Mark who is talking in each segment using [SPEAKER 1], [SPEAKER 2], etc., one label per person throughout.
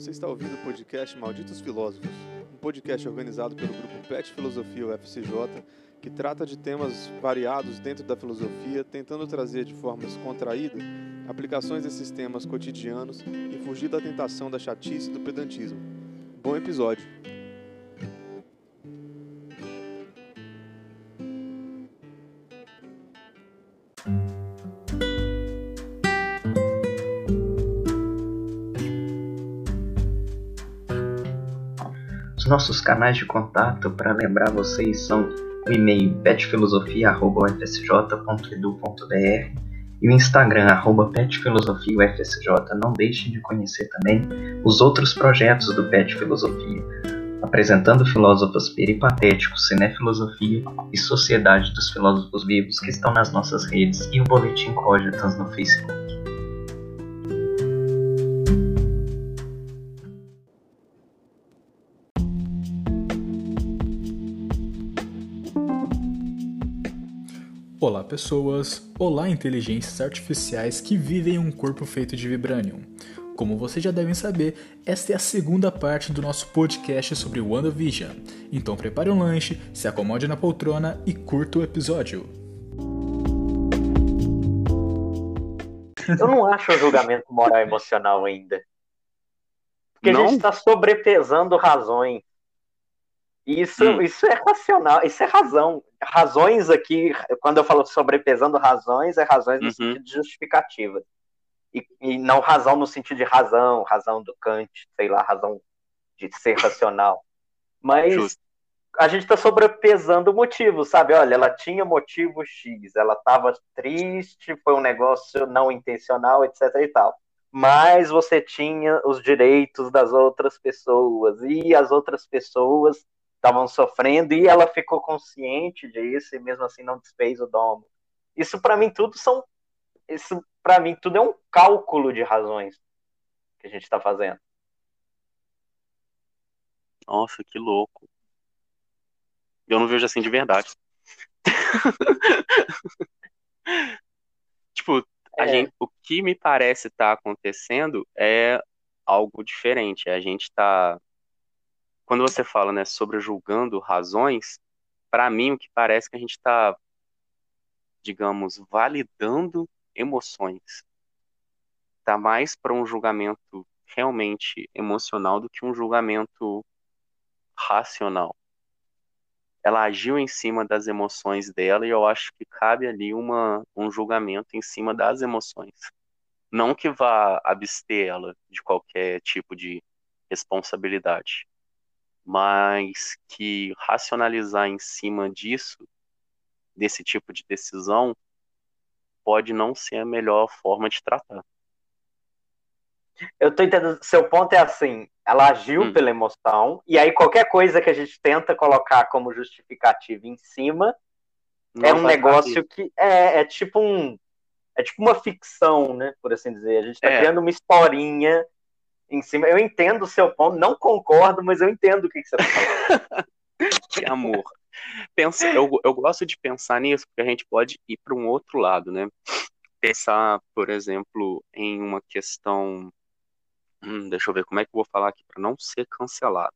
[SPEAKER 1] Você está ouvindo o podcast Malditos Filósofos, um podcast organizado pelo grupo PET Filosofia UFCJ, que trata de temas variados dentro da filosofia, tentando trazer de forma descontraída aplicações desses temas cotidianos e fugir da tentação da chatice e do pedantismo. Bom episódio!
[SPEAKER 2] Nossos canais de contato para lembrar vocês são o e-mail petfilosofia.ufsj.edu.br e o Instagram, petfilosofiaufsj. Não deixem de conhecer também os outros projetos do Pet Filosofia, apresentando filósofos peripatéticos, cinefilosofia e Sociedade dos Filósofos Vivos que estão nas nossas redes e o Boletim Cogitans no Facebook.
[SPEAKER 3] Pessoas! Olá, inteligências artificiais que vivem em um corpo feito de vibranium. Como vocês já devem saber, esta é a segunda parte do nosso podcast sobre WandaVision. Então prepare um lanche, se acomode na poltrona e curta o episódio.
[SPEAKER 4] Eu não acho um julgamento moral emocional ainda. Porque
[SPEAKER 5] Não?
[SPEAKER 4] a gente está sobrepesando razões. Isso,
[SPEAKER 5] Hum.
[SPEAKER 4] isso é racional, isso é razão. Razões aqui, quando eu falo sobrepesando razões, é razões no
[SPEAKER 5] Uhum.
[SPEAKER 4] sentido de justificativa. E, e não razão no sentido de razão, razão do Kant, sei lá, razão de ser racional. Mas
[SPEAKER 5] Justo.
[SPEAKER 4] a gente está sobrepesando motivos, sabe? Olha, ela tinha motivo X, ela estava triste, foi um negócio não intencional, etc e tal. Mas você tinha os direitos das outras pessoas e as outras pessoas estavam sofrendo e ela ficou consciente disso e mesmo assim não desfez o domo. Isso para mim tudo são isso para mim tudo é um cálculo de razões que a gente está fazendo.
[SPEAKER 5] Nossa, que louco. Eu não vejo assim de verdade. Tipo, a
[SPEAKER 4] É.
[SPEAKER 5] gente, o que me parece estar acontecendo é algo diferente. A gente tá. Quando você fala, né, sobre julgando razões, para mim o que parece é que a gente está, digamos, validando emoções. Tá mais para um julgamento realmente emocional do que um julgamento racional. Ela agiu em cima das emoções dela e eu acho que cabe ali uma, um julgamento em cima das emoções. Não que vá abster ela de qualquer tipo de responsabilidade, mas que racionalizar em cima disso, desse tipo de decisão, pode não ser a melhor forma de tratar.
[SPEAKER 4] Eu tô entendendo. Seu ponto é assim: ela agiu
[SPEAKER 5] Hum.
[SPEAKER 4] pela emoção, e aí qualquer coisa que a gente tenta colocar como justificativa em cima é
[SPEAKER 5] Não
[SPEAKER 4] um
[SPEAKER 5] vai
[SPEAKER 4] negócio que é, é tipo um. É tipo uma ficção, né? Por assim dizer. A gente tá
[SPEAKER 5] É.
[SPEAKER 4] criando uma historinha em cima. Eu entendo o seu ponto, não concordo, mas eu entendo o que, que você tá falando.
[SPEAKER 5] Que amor. Pensa, eu, eu gosto de pensar nisso, porque a gente pode ir para um outro lado, né? Pensar, por exemplo, em uma questão. Hum, deixa eu ver como é que eu vou falar aqui para não ser cancelado.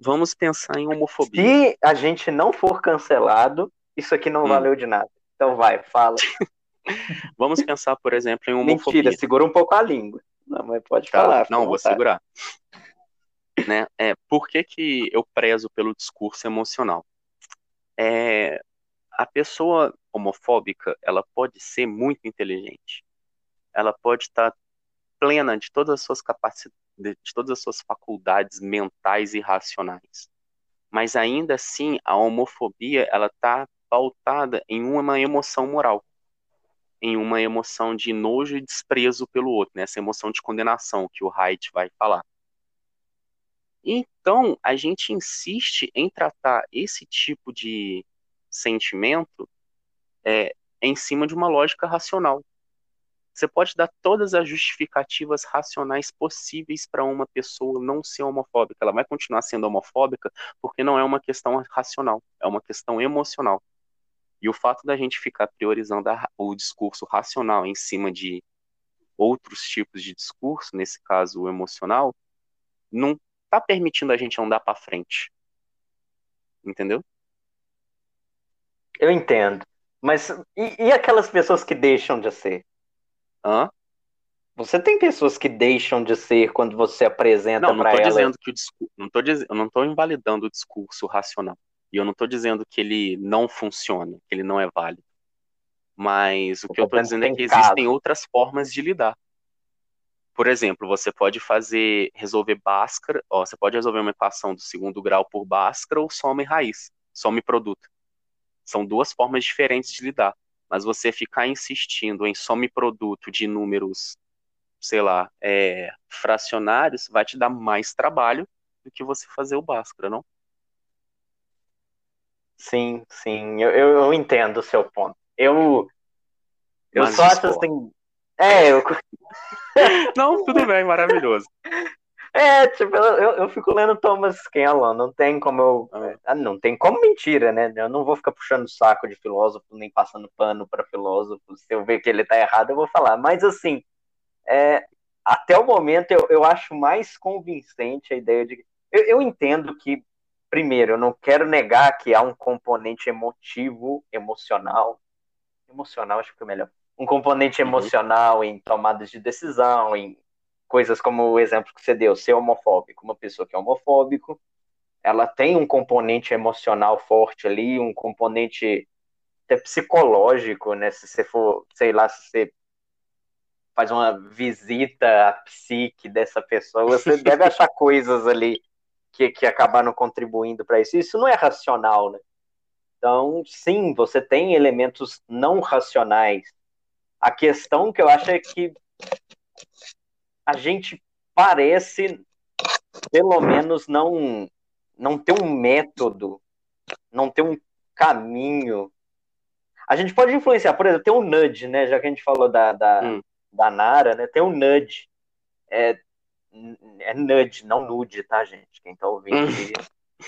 [SPEAKER 5] Vamos pensar em homofobia.
[SPEAKER 4] Se a gente não for cancelado, isso aqui não
[SPEAKER 5] Hum.
[SPEAKER 4] valeu de nada. Então vai, fala.
[SPEAKER 5] Vamos pensar, por exemplo, em homofobia.
[SPEAKER 4] Mentira, segura um pouco a língua. Não, mas pode
[SPEAKER 5] Tá,
[SPEAKER 4] falar.
[SPEAKER 5] não, vou segurar. Né? É, por que, que eu prezo pelo discurso emocional? É, a pessoa homofóbica, ela pode ser muito inteligente. Ela pode estar plena de todas as suas capacidades, de todas as suas faculdades mentais e racionais. Mas ainda assim, a homofobia, ela está pautada em uma emoção moral em uma emoção de nojo e desprezo pelo outro, né? essa emoção de condenação que o Haidt vai falar. Então, a gente insiste em tratar esse tipo de sentimento é, em cima de uma lógica racional. Você pode dar todas as justificativas racionais possíveis para uma pessoa não ser homofóbica. Ela vai continuar sendo homofóbica porque não é uma questão racional, é uma questão emocional. E o fato da gente ficar priorizando a- o discurso racional em cima de outros tipos de discurso, nesse caso o emocional, não está permitindo a gente andar para frente. Entendeu?
[SPEAKER 4] Eu entendo. Mas e, e, aquelas pessoas que deixam de ser?
[SPEAKER 5] Hã?
[SPEAKER 4] Você tem pessoas que deixam de ser quando você apresenta para elas.
[SPEAKER 5] Dizendo que o discurso, não tô dizendo, eu não estou invalidando o discurso racional. E eu não estou dizendo que ele não funciona, que ele não é válido. Mas o que eu estou dizendo é que existem outras formas de lidar. Por exemplo, você pode fazer, resolver Bhaskara, ó, você pode resolver uma equação do segundo grau por Bhaskara ou soma e raiz, soma e produto. São duas formas diferentes de lidar. Mas você ficar insistindo em soma e produto de números, sei lá, é, fracionários, vai te dar mais trabalho do que você fazer o Bhaskara, não?
[SPEAKER 4] Sim, sim, eu, eu, eu entendo o seu ponto. Eu, eu Mas só acho assim. É, eu.
[SPEAKER 5] não, tudo bem, maravilhoso.
[SPEAKER 4] É, tipo, eu, eu fico lendo Thomas Kenlon, não tem como eu. Ah, não tem como mentira, né? Eu não vou ficar puxando saco de filósofo, nem passando pano para filósofo. Se eu ver que ele tá errado, eu vou falar. Mas assim, é, até o momento eu, eu acho mais convincente a ideia de. Eu, eu entendo que, primeiro, eu não quero negar que há um componente emotivo, emocional. Emocional, acho que é melhor. Um componente uhum. emocional em tomadas de decisão, em coisas como o exemplo que você deu, ser homofóbico. Uma pessoa que é homofóbico, ela tem um componente emocional forte ali, um componente até psicológico, né? Se você for, sei lá, se você faz uma visita à psique dessa pessoa, você deve achar coisas ali que, que acabaram contribuindo para isso. Isso não é racional, né? Então, sim, você tem elementos não racionais. A questão que eu acho é que a gente parece, pelo menos, não, não ter um método, não ter um caminho. A gente pode influenciar, por exemplo, tem um nudge, né? Já que a gente falou da, da, hum. da Nara, né? Tem um nudge. É, é nudge, não nude, tá, gente? Quem tá ouvindo hum.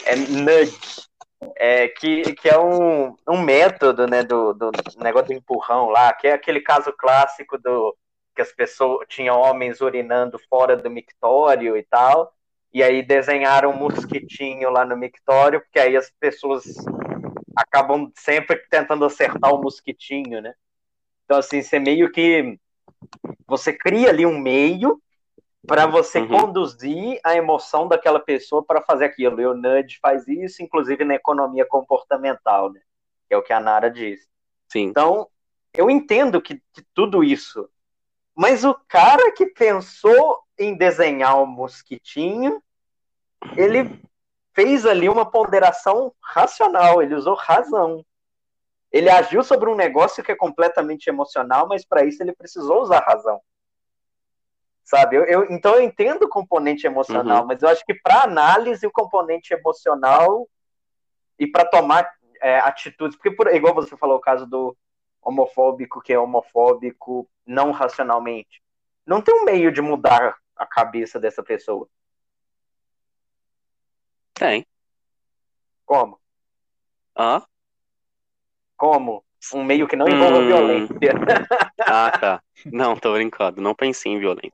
[SPEAKER 4] é nudge. É, que, que é um, um método né, do, do negócio do empurrão lá, que é aquele caso clássico do que as pessoas tinham homens urinando fora do mictório e tal. E aí desenharam um mosquitinho lá no mictório, porque aí as pessoas acabam sempre tentando acertar o mosquitinho, né? Então assim, você meio que você cria ali um meio para você uhum. conduzir a emoção daquela pessoa para fazer aquilo. E o Nudge faz isso, inclusive na economia comportamental, né? Que é o que a Nara diz.
[SPEAKER 5] Sim.
[SPEAKER 4] Então, eu entendo que, que tudo isso mas o cara que pensou em desenhar o um mosquitinho, ele fez ali uma ponderação racional, ele usou razão. Ele agiu sobre um negócio que é completamente emocional, mas para isso ele precisou usar razão. Sabe? Eu, eu, então eu entendo o componente emocional, uhum. mas eu acho que para análise o componente emocional e para tomar é, atitudes, porque por, igual você falou o caso do homofóbico que é homofóbico não racionalmente. Não tem um meio de mudar a cabeça dessa pessoa.
[SPEAKER 5] Tem.
[SPEAKER 4] Como?
[SPEAKER 5] Hã?
[SPEAKER 4] Como? Um meio que não envolva hum... violência.
[SPEAKER 5] ah, tá. Não, tô brincando. Não pensei em violência.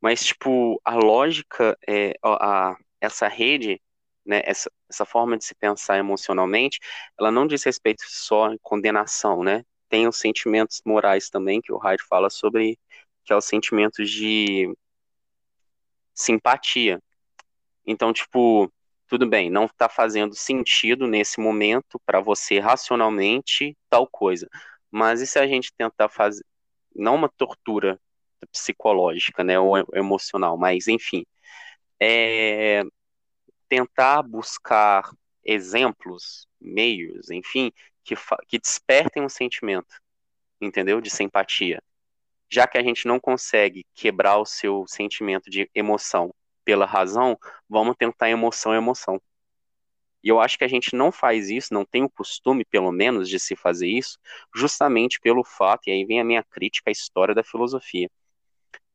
[SPEAKER 5] Mas, tipo, a lógica, é, a, a, essa rede, né, essa, essa forma de se pensar emocionalmente, ela não diz respeito só em condenação, né? tem os sentimentos morais também, que o Hyde fala sobre, que é os sentimentos de simpatia. Então, tipo, tudo bem, não está fazendo sentido nesse momento para você racionalmente tal coisa. Mas e se a gente tentar fazer, não uma tortura psicológica, né, ou emocional, mas enfim, é, tentar buscar exemplos, meios, enfim, que, que despertem um sentimento, entendeu? De simpatia. Já que a gente não consegue quebrar o seu sentimento de emoção pela razão, vamos tentar emoção emoção. E eu acho que a gente não faz isso, não tem o costume, pelo menos, de se fazer isso, justamente pelo fato, e aí vem a minha crítica à história da filosofia,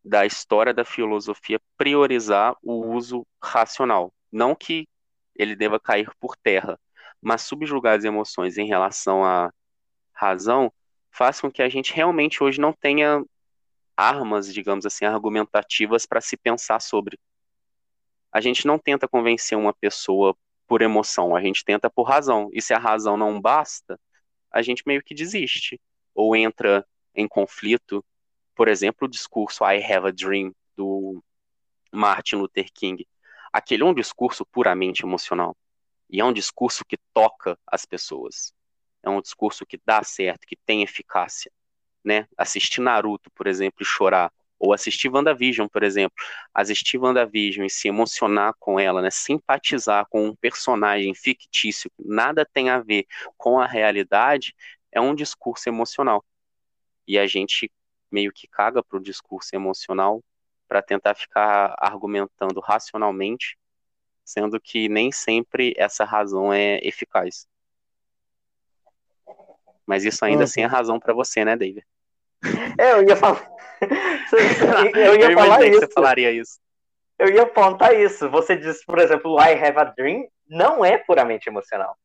[SPEAKER 5] da história da filosofia priorizar o uso racional. Não que ele deva cair por terra, mas subjugar as emoções em relação à razão faz com que a gente realmente hoje não tenha armas, digamos assim, argumentativas para se pensar sobre. A gente não tenta convencer uma pessoa por emoção, a gente tenta por razão. E se a razão não basta, a gente meio que desiste ou entra em conflito. Por exemplo, o discurso I Have a Dream do Martin Luther King. Aquele é um discurso puramente emocional. E é um discurso que toca as pessoas. É um discurso que dá certo, que tem eficácia. Né? Assistir Naruto, por exemplo, e chorar. Ou assistir WandaVision, por exemplo. Assistir WandaVision e se emocionar com ela, né? simpatizar com um personagem fictício que nada tem a ver com a realidade, é um discurso emocional. E a gente meio que caga pro discurso emocional para tentar ficar argumentando racionalmente, sendo que nem sempre essa razão é eficaz. Mas isso ainda assim é razão para você, né, David?
[SPEAKER 4] É, eu ia falar. eu ia
[SPEAKER 5] eu
[SPEAKER 4] falar isso.
[SPEAKER 5] Que você falaria isso.
[SPEAKER 4] Eu ia apontar isso. Você disse, por exemplo, I Have a Dream não é puramente emocional.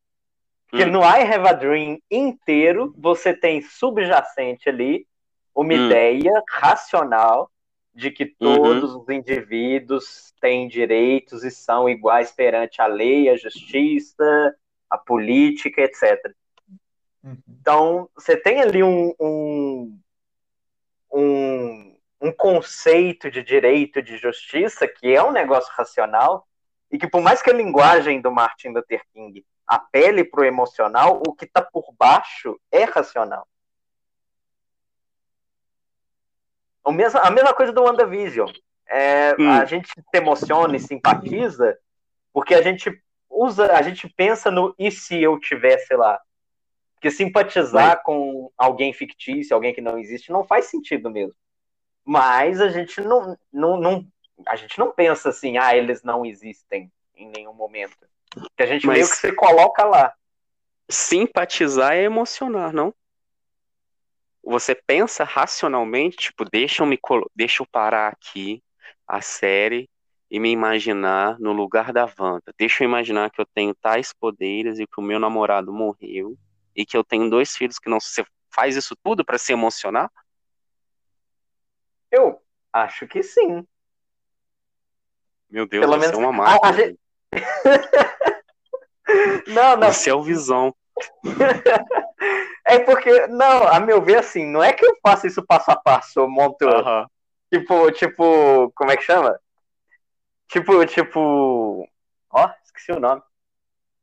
[SPEAKER 4] Porque hum. no I Have a Dream inteiro, você tem subjacente ali uma hum. ideia racional de que uhum. todos uhum. os indivíduos têm direitos e são iguais perante a lei, a justiça, a política, etc. Uhum. Então, você tem ali um, um, um, um conceito de direito de justiça que é um negócio racional e que, por mais que a linguagem do Martin Luther King apele para o emocional, o que está por baixo é racional. A mesma, a mesma coisa do WandaVision. É, hum. A gente se emociona e simpatiza porque a gente usa, a gente pensa no e se eu tivesse lá. Porque simpatizar Mas... com alguém fictício, alguém que não existe, não faz sentido mesmo. Mas a gente não, não, não, a gente não pensa assim, ah, eles não existem em nenhum momento. Que a gente Mas... meio que se coloca lá.
[SPEAKER 5] Simpatizar é emocionar, não? você pensa racionalmente, tipo, deixa eu, me, deixa eu parar aqui a série e me imaginar no lugar da Wanda. Deixa eu imaginar que eu tenho tais poderes e que o meu namorado morreu e que eu tenho dois filhos que não. Você faz isso tudo para se emocionar?
[SPEAKER 4] Eu acho que sim.
[SPEAKER 5] Meu Deus, Pelo você menos... é uma máquina. Gente... não, não. Você é o visão.
[SPEAKER 4] É porque, não, a meu ver, assim, não é que eu faço isso passo a passo, eu monto. Uhum. Tipo, tipo, como é que chama? Tipo, tipo. Ó, esqueci o nome.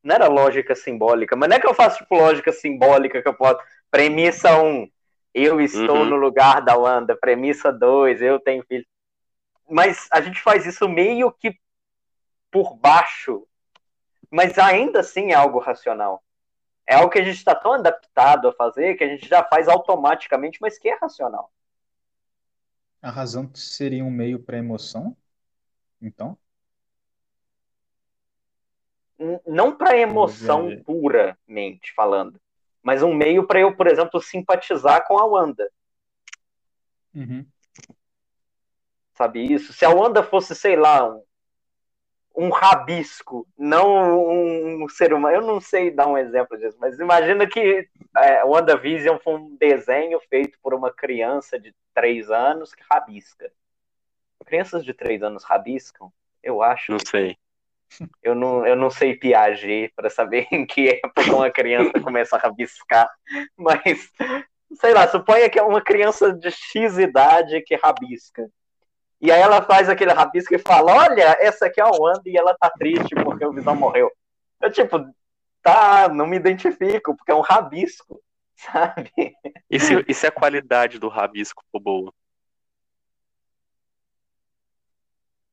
[SPEAKER 4] Não era lógica simbólica, mas não é que eu faço, tipo, lógica simbólica que eu posso. Premissa 1, eu estou uhum. no lugar da Wanda. Premissa 2, eu tenho filho. Mas a gente faz isso meio que por baixo. Mas ainda assim é algo racional. É algo que a gente está tão adaptado a fazer que a gente já faz automaticamente, mas que é racional.
[SPEAKER 3] A razão seria um meio para emoção? Então?
[SPEAKER 4] Não para emoção puramente falando, mas um meio para eu, por exemplo, simpatizar com a Wanda.
[SPEAKER 3] Uhum.
[SPEAKER 4] Sabe isso? Se a Wanda fosse, sei lá, um, um rabisco, não um ser humano. Eu não sei dar um exemplo disso, mas imagina que é, WandaVision foi um desenho feito por uma criança de três anos que rabisca. Crianças de três anos rabiscam? Eu acho.
[SPEAKER 5] Não sei.
[SPEAKER 4] Eu não, eu não sei Piaget para saber em que época uma criança começa a rabiscar, mas sei lá, suponha que é uma criança de X idade que rabisca. E aí ela faz aquele rabisco e fala: Olha, essa aqui é a Wanda e ela tá triste porque o Visão morreu. Eu, tipo, tá, não me identifico, porque é um rabisco, sabe?
[SPEAKER 5] E se, e se a qualidade do rabisco for boa?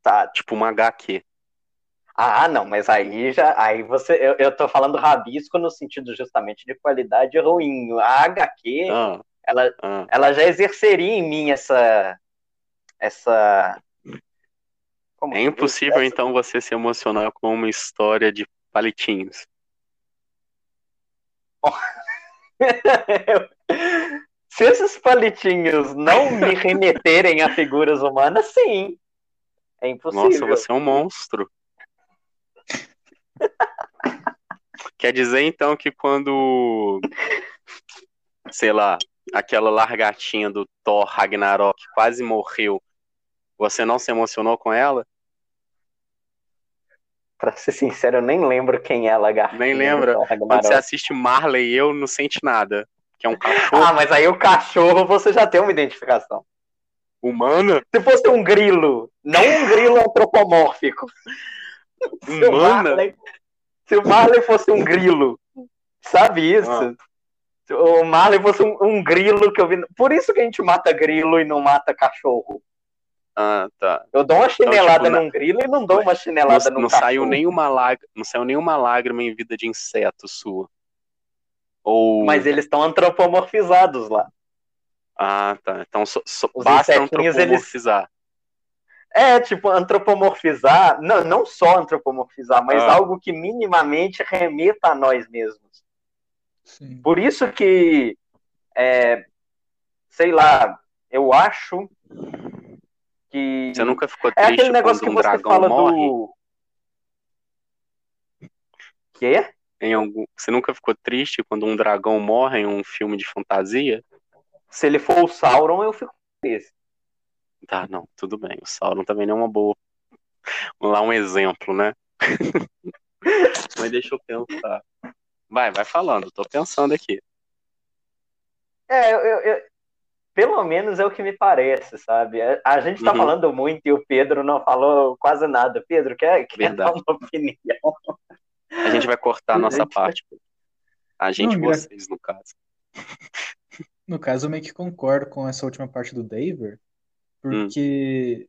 [SPEAKER 5] Tá. Tipo uma HQ.
[SPEAKER 4] Ah, não, mas aí já. Aí você. Eu, eu tô falando rabisco no sentido justamente de qualidade ruim. A HQ, ah, ela, ah. ela já exerceria em mim essa, essa.
[SPEAKER 5] Como é impossível, essa... então, você se emocionar com uma história de palitinhos.
[SPEAKER 4] se esses palitinhos não me remeterem a figuras humanas, sim. É impossível.
[SPEAKER 5] Nossa, você é um monstro. Quer dizer, então, que quando, sei lá, aquela largatinha do Thor Ragnarok quase morreu, você não se emocionou com ela?
[SPEAKER 4] Pra ser sincero, eu nem lembro quem é a lagartinha.
[SPEAKER 5] Nem lembra. Quando você assiste Marley e eu, não sente nada. Que é um cachorro.
[SPEAKER 4] Ah, mas aí o cachorro você já tem uma identificação.
[SPEAKER 5] Humana?
[SPEAKER 4] Se fosse um grilo, não um grilo antropomórfico. Se o? Marley, se o Marley fosse um grilo, sabe isso?
[SPEAKER 5] Ah.
[SPEAKER 4] Se o Marley fosse um, um grilo que eu vi. Por isso que a gente mata grilo e não mata cachorro.
[SPEAKER 5] Ah, tá.
[SPEAKER 4] Eu dou uma chinelada
[SPEAKER 5] tipo, na-
[SPEAKER 4] num grilo e não dou uma chinelada
[SPEAKER 5] Não,
[SPEAKER 4] num
[SPEAKER 5] não
[SPEAKER 4] cachorro.
[SPEAKER 5] saiu nenhuma lágrima, não saiu nenhuma lágrima em vida de inseto sua. Ou
[SPEAKER 4] Mas eles estão antropomorfizados lá.
[SPEAKER 5] Ah, tá. Então só
[SPEAKER 4] Os
[SPEAKER 5] basta antropomorfizar.
[SPEAKER 4] É, tipo, antropomorfizar, não, não só antropomorfizar, mas
[SPEAKER 5] Ah.
[SPEAKER 4] algo que minimamente remeta a nós mesmos.
[SPEAKER 3] Sim.
[SPEAKER 4] Por isso que, é, sei lá, eu acho que.
[SPEAKER 5] Você nunca ficou
[SPEAKER 4] é
[SPEAKER 5] triste
[SPEAKER 4] aquele negócio
[SPEAKER 5] quando
[SPEAKER 4] que
[SPEAKER 5] um
[SPEAKER 4] você
[SPEAKER 5] dragão
[SPEAKER 4] fala
[SPEAKER 5] morre?
[SPEAKER 4] do. Quê?
[SPEAKER 5] Em algum... Você nunca ficou triste quando um dragão morre em um filme de fantasia?
[SPEAKER 4] Se ele for o Sauron, eu fico triste.
[SPEAKER 5] Tá, não, tudo bem. O Sauron também não é uma boa. Vamos lá, um exemplo, né? Mas deixa eu pensar. Vai, vai falando, tô pensando aqui.
[SPEAKER 4] É, eu, eu- eu- pelo menos é o que me parece, sabe? A, a gente tá
[SPEAKER 5] Uhum.
[SPEAKER 4] falando muito e o Pedro não falou quase nada. Pedro, quer, quer dar uma opinião?
[SPEAKER 5] A gente vai cortar a nossa
[SPEAKER 4] Gente,
[SPEAKER 5] parte. A gente,
[SPEAKER 3] Não,
[SPEAKER 5] vocês, no caso.
[SPEAKER 3] No caso, eu meio que concordo com essa última parte do Daver, porque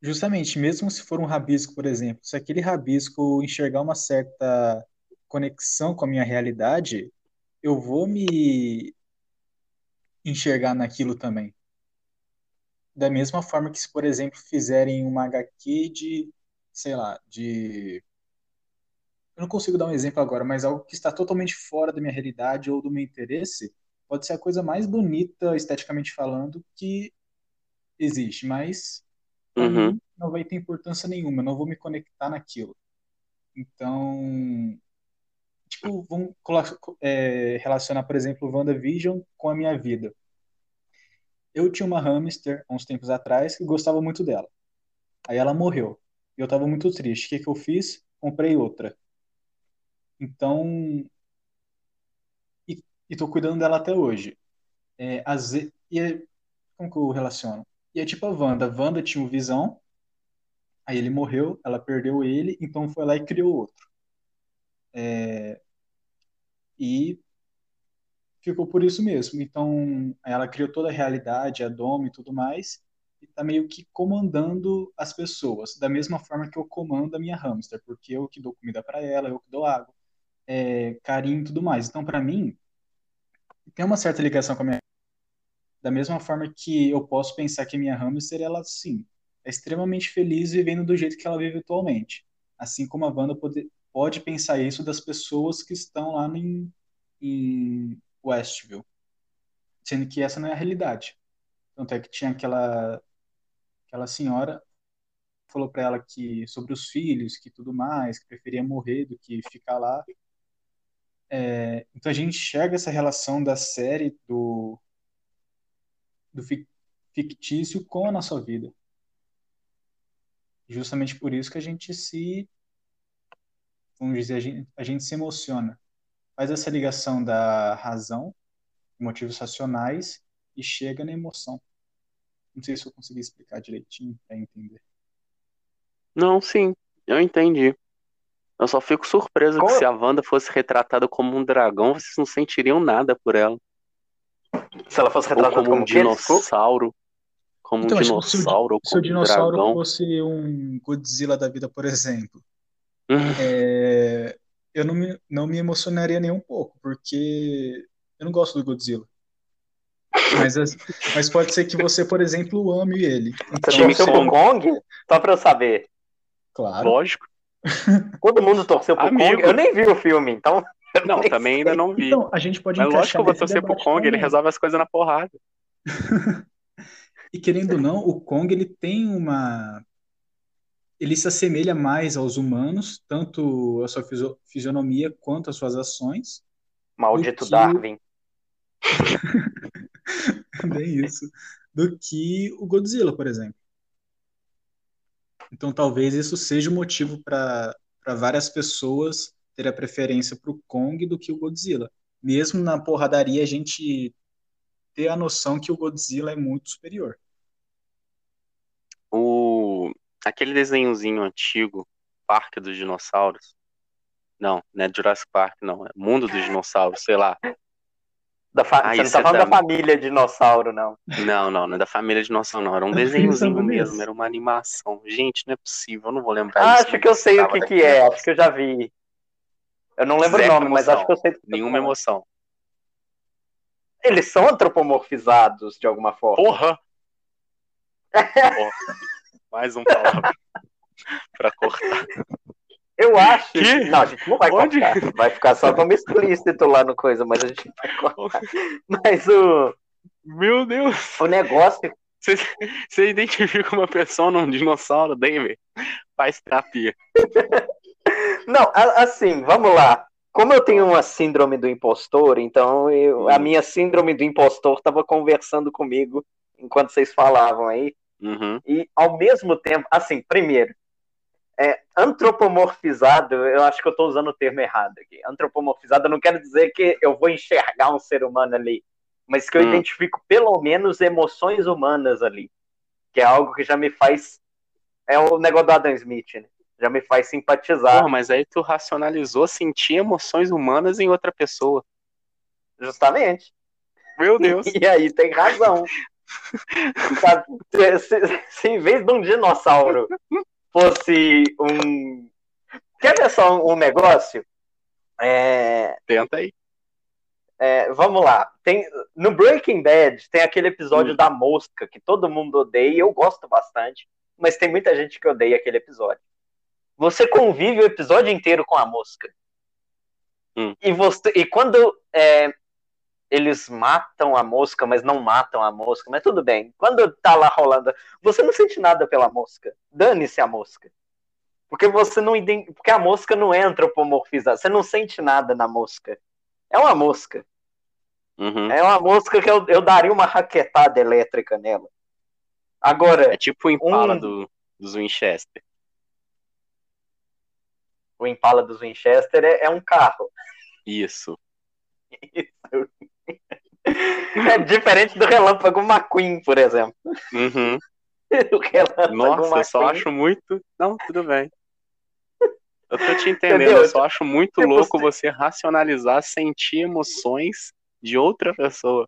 [SPEAKER 3] justamente, mesmo se for um rabisco, por exemplo, se aquele rabisco enxergar uma certa conexão com a minha realidade, eu vou me enxergar naquilo também. Da mesma forma que se, por exemplo, fizerem uma HQ de, sei lá, de eu não consigo dar um exemplo agora, mas algo que está totalmente fora da minha realidade ou do meu interesse, pode ser a coisa mais bonita, esteticamente falando, que existe, mas
[SPEAKER 5] Uhum.
[SPEAKER 3] mim não vai ter importância nenhuma, não vou me conectar naquilo. Então, tipo, vamos é, relacionar, por exemplo, o WandaVision com a minha vida. Eu tinha uma hamster uns tempos atrás que gostava muito dela. Aí ela morreu. E eu estava muito triste. O que que eu fiz? Comprei outra. Então, e, tô cuidando dela até hoje. É, às e é- como que eu relaciono? E é tipo a Wanda. Wanda tinha o Visão, aí ele morreu, ela perdeu ele, então foi lá e criou outro. É, e ficou por isso mesmo. Então, ela criou toda a realidade, a doma e tudo mais, e tá meio que comandando as pessoas, da mesma forma que eu comando a minha hamster, porque eu que dou comida para ela, eu que dou água, é, carinho e tudo mais. Então, para mim, tem uma certa ligação com a minha da mesma forma que eu posso pensar que a minha hamster, ela sim, é extremamente feliz vivendo do jeito que ela vive atualmente. Assim como a Wanda pode, pode pensar isso das pessoas que estão lá em, em Westview. Sendo que essa não é a realidade. Tanto é que tinha aquela, aquela senhora falou para ela que sobre os filhos, que tudo mais, que preferia morrer do que ficar lá. É, então a gente enxerga essa relação da série do do fic- fictício com a nossa vida. Justamente por isso que a gente se, vamos dizer, a gente, a gente se emociona. Faz essa ligação da razão, motivos racionais e chega na emoção. Não sei se eu consegui explicar direitinho para entender.
[SPEAKER 5] Não, sim, eu entendi. Eu só fico surpreso que
[SPEAKER 4] Como-
[SPEAKER 5] se a Wanda fosse retratada como um dragão, vocês não sentiriam nada por ela.
[SPEAKER 4] Se ela fosse retratada
[SPEAKER 5] como um
[SPEAKER 4] como,
[SPEAKER 5] dinossauro. Como um
[SPEAKER 3] Então,
[SPEAKER 5] dinossauro ou
[SPEAKER 3] se o
[SPEAKER 5] como um
[SPEAKER 3] dinossauro
[SPEAKER 5] dragão.
[SPEAKER 3] fosse um Godzilla da vida, por exemplo,
[SPEAKER 5] Hum,
[SPEAKER 3] é, eu não me, não me emocionaria nem um pouco, porque eu não gosto do Godzilla. Mas, as- mas pode ser que você, por exemplo, ame ele.
[SPEAKER 4] Você
[SPEAKER 5] Time
[SPEAKER 4] torceu pro
[SPEAKER 5] Kong.
[SPEAKER 4] Kong? Só pra eu saber.
[SPEAKER 3] Claro.
[SPEAKER 5] Lógico.
[SPEAKER 4] Todo mundo torceu pro
[SPEAKER 5] Amigo.
[SPEAKER 4] Kong. Eu nem vi o filme, então.
[SPEAKER 5] Não, também ainda não vi.
[SPEAKER 3] Então, a gente pode
[SPEAKER 5] Mas lógico que eu vou torcer pro Kong, ele
[SPEAKER 3] também.
[SPEAKER 5] resolve as coisas na porrada.
[SPEAKER 3] E querendo ou não, o Kong ele tem uma. Ele se assemelha mais aos humanos, tanto a sua fisio- fisionomia quanto as suas ações.
[SPEAKER 4] Maldito
[SPEAKER 3] que-
[SPEAKER 4] Darwin.
[SPEAKER 3] bem isso, do que o Godzilla, por exemplo. Então talvez isso seja o motivo para várias pessoas ter a preferência para o Kong do que o Godzilla. Mesmo na porradaria a gente ter a noção que o Godzilla é muito superior.
[SPEAKER 5] O aquele desenhozinho antigo, Parque dos Dinossauros. Não, não é Jurassic Park, não, é Mundo dos Dinossauros, sei lá.
[SPEAKER 4] Da fa...
[SPEAKER 5] Ah,
[SPEAKER 4] você não tá
[SPEAKER 5] é
[SPEAKER 4] falando
[SPEAKER 5] da-
[SPEAKER 4] da família dinossauro, não.
[SPEAKER 5] Não, não, não é da família dinossauro, não. Era um
[SPEAKER 3] pensando
[SPEAKER 5] desenhozinho mesmo, era uma animação. Gente, não é possível, eu não vou lembrar
[SPEAKER 4] Ah,
[SPEAKER 5] isso.
[SPEAKER 4] acho que eu sei o que que é, acho que eu já vi. Eu não lembro
[SPEAKER 5] Zero
[SPEAKER 4] o nome, mas
[SPEAKER 5] emoção.
[SPEAKER 4] acho que eu sei tá
[SPEAKER 5] Nenhuma emoção.
[SPEAKER 4] Eles são antropomorfizados de alguma forma.
[SPEAKER 5] Porra! Porra. Mais um palavra pra cortar.
[SPEAKER 4] Eu acho.
[SPEAKER 5] Que?
[SPEAKER 4] Não, a gente não vai
[SPEAKER 5] Onde?
[SPEAKER 4] cortar. Vai ficar só como explícito lá no coisa, mas a gente vai cortar. Mas o,
[SPEAKER 5] Meu Deus!
[SPEAKER 4] o negócio.
[SPEAKER 5] Você, você identifica uma pessoa num dinossauro, David? Faz terapia.
[SPEAKER 4] Não, assim, vamos lá. Como eu tenho uma síndrome do impostor, então eu- a
[SPEAKER 5] Hum.
[SPEAKER 4] minha síndrome do impostor estava conversando comigo enquanto vocês falavam aí.
[SPEAKER 5] Uhum.
[SPEAKER 4] E ao mesmo tempo, assim, primeiro, é, antropomorfizado, eu acho que eu estou usando o termo errado aqui. Antropomorfizado, eu não quero dizer que eu vou enxergar um ser humano ali, mas que eu
[SPEAKER 5] Hum.
[SPEAKER 4] identifico pelo menos emoções humanas ali, que é algo que já me faz. É o negócio do Adam Smith, né? Já me faz simpatizar,
[SPEAKER 5] Porra, mas aí tu racionalizou sentir emoções humanas em outra pessoa.
[SPEAKER 4] justamente.
[SPEAKER 5] Meu Deus.
[SPEAKER 4] E aí tem razão. Se, se- se em vez de um dinossauro fosse um. Quer ver só um, um negócio? É,
[SPEAKER 5] Tenta aí.
[SPEAKER 4] é, vamos lá. Tem, no Breaking Bad tem aquele episódio
[SPEAKER 5] Hum.
[SPEAKER 4] da mosca que todo mundo odeia e eu gosto bastante, mas tem muita gente que odeia aquele episódio. Você convive o episódio inteiro com a mosca.
[SPEAKER 5] Hum.
[SPEAKER 4] E, você, e quando é, eles matam a mosca, mas não matam a mosca, mas tudo bem. Quando tá lá rolando, você não sente nada pela mosca. Dane-se a mosca. Porque você não ident... porque a mosca não é antropomorfizada. Você não sente nada na mosca. É uma mosca.
[SPEAKER 5] Uhum.
[SPEAKER 4] É uma mosca que eu, eu daria uma raquetada elétrica nela. Agora,
[SPEAKER 5] É tipo o Impala
[SPEAKER 4] Um-
[SPEAKER 5] do, dos Winchester.
[SPEAKER 4] O Impala dos Winchester é, é um carro.
[SPEAKER 5] Isso.
[SPEAKER 4] É diferente do Relâmpago McQueen, por exemplo.
[SPEAKER 5] Uhum. Nossa, eu só
[SPEAKER 4] McQueen-
[SPEAKER 5] acho muito. Não, tudo bem. Eu tô te entendendo,
[SPEAKER 4] Entendeu?
[SPEAKER 5] eu só acho muito
[SPEAKER 4] Tipo,
[SPEAKER 5] louco
[SPEAKER 4] se-
[SPEAKER 5] você racionalizar, sentir emoções de outra pessoa.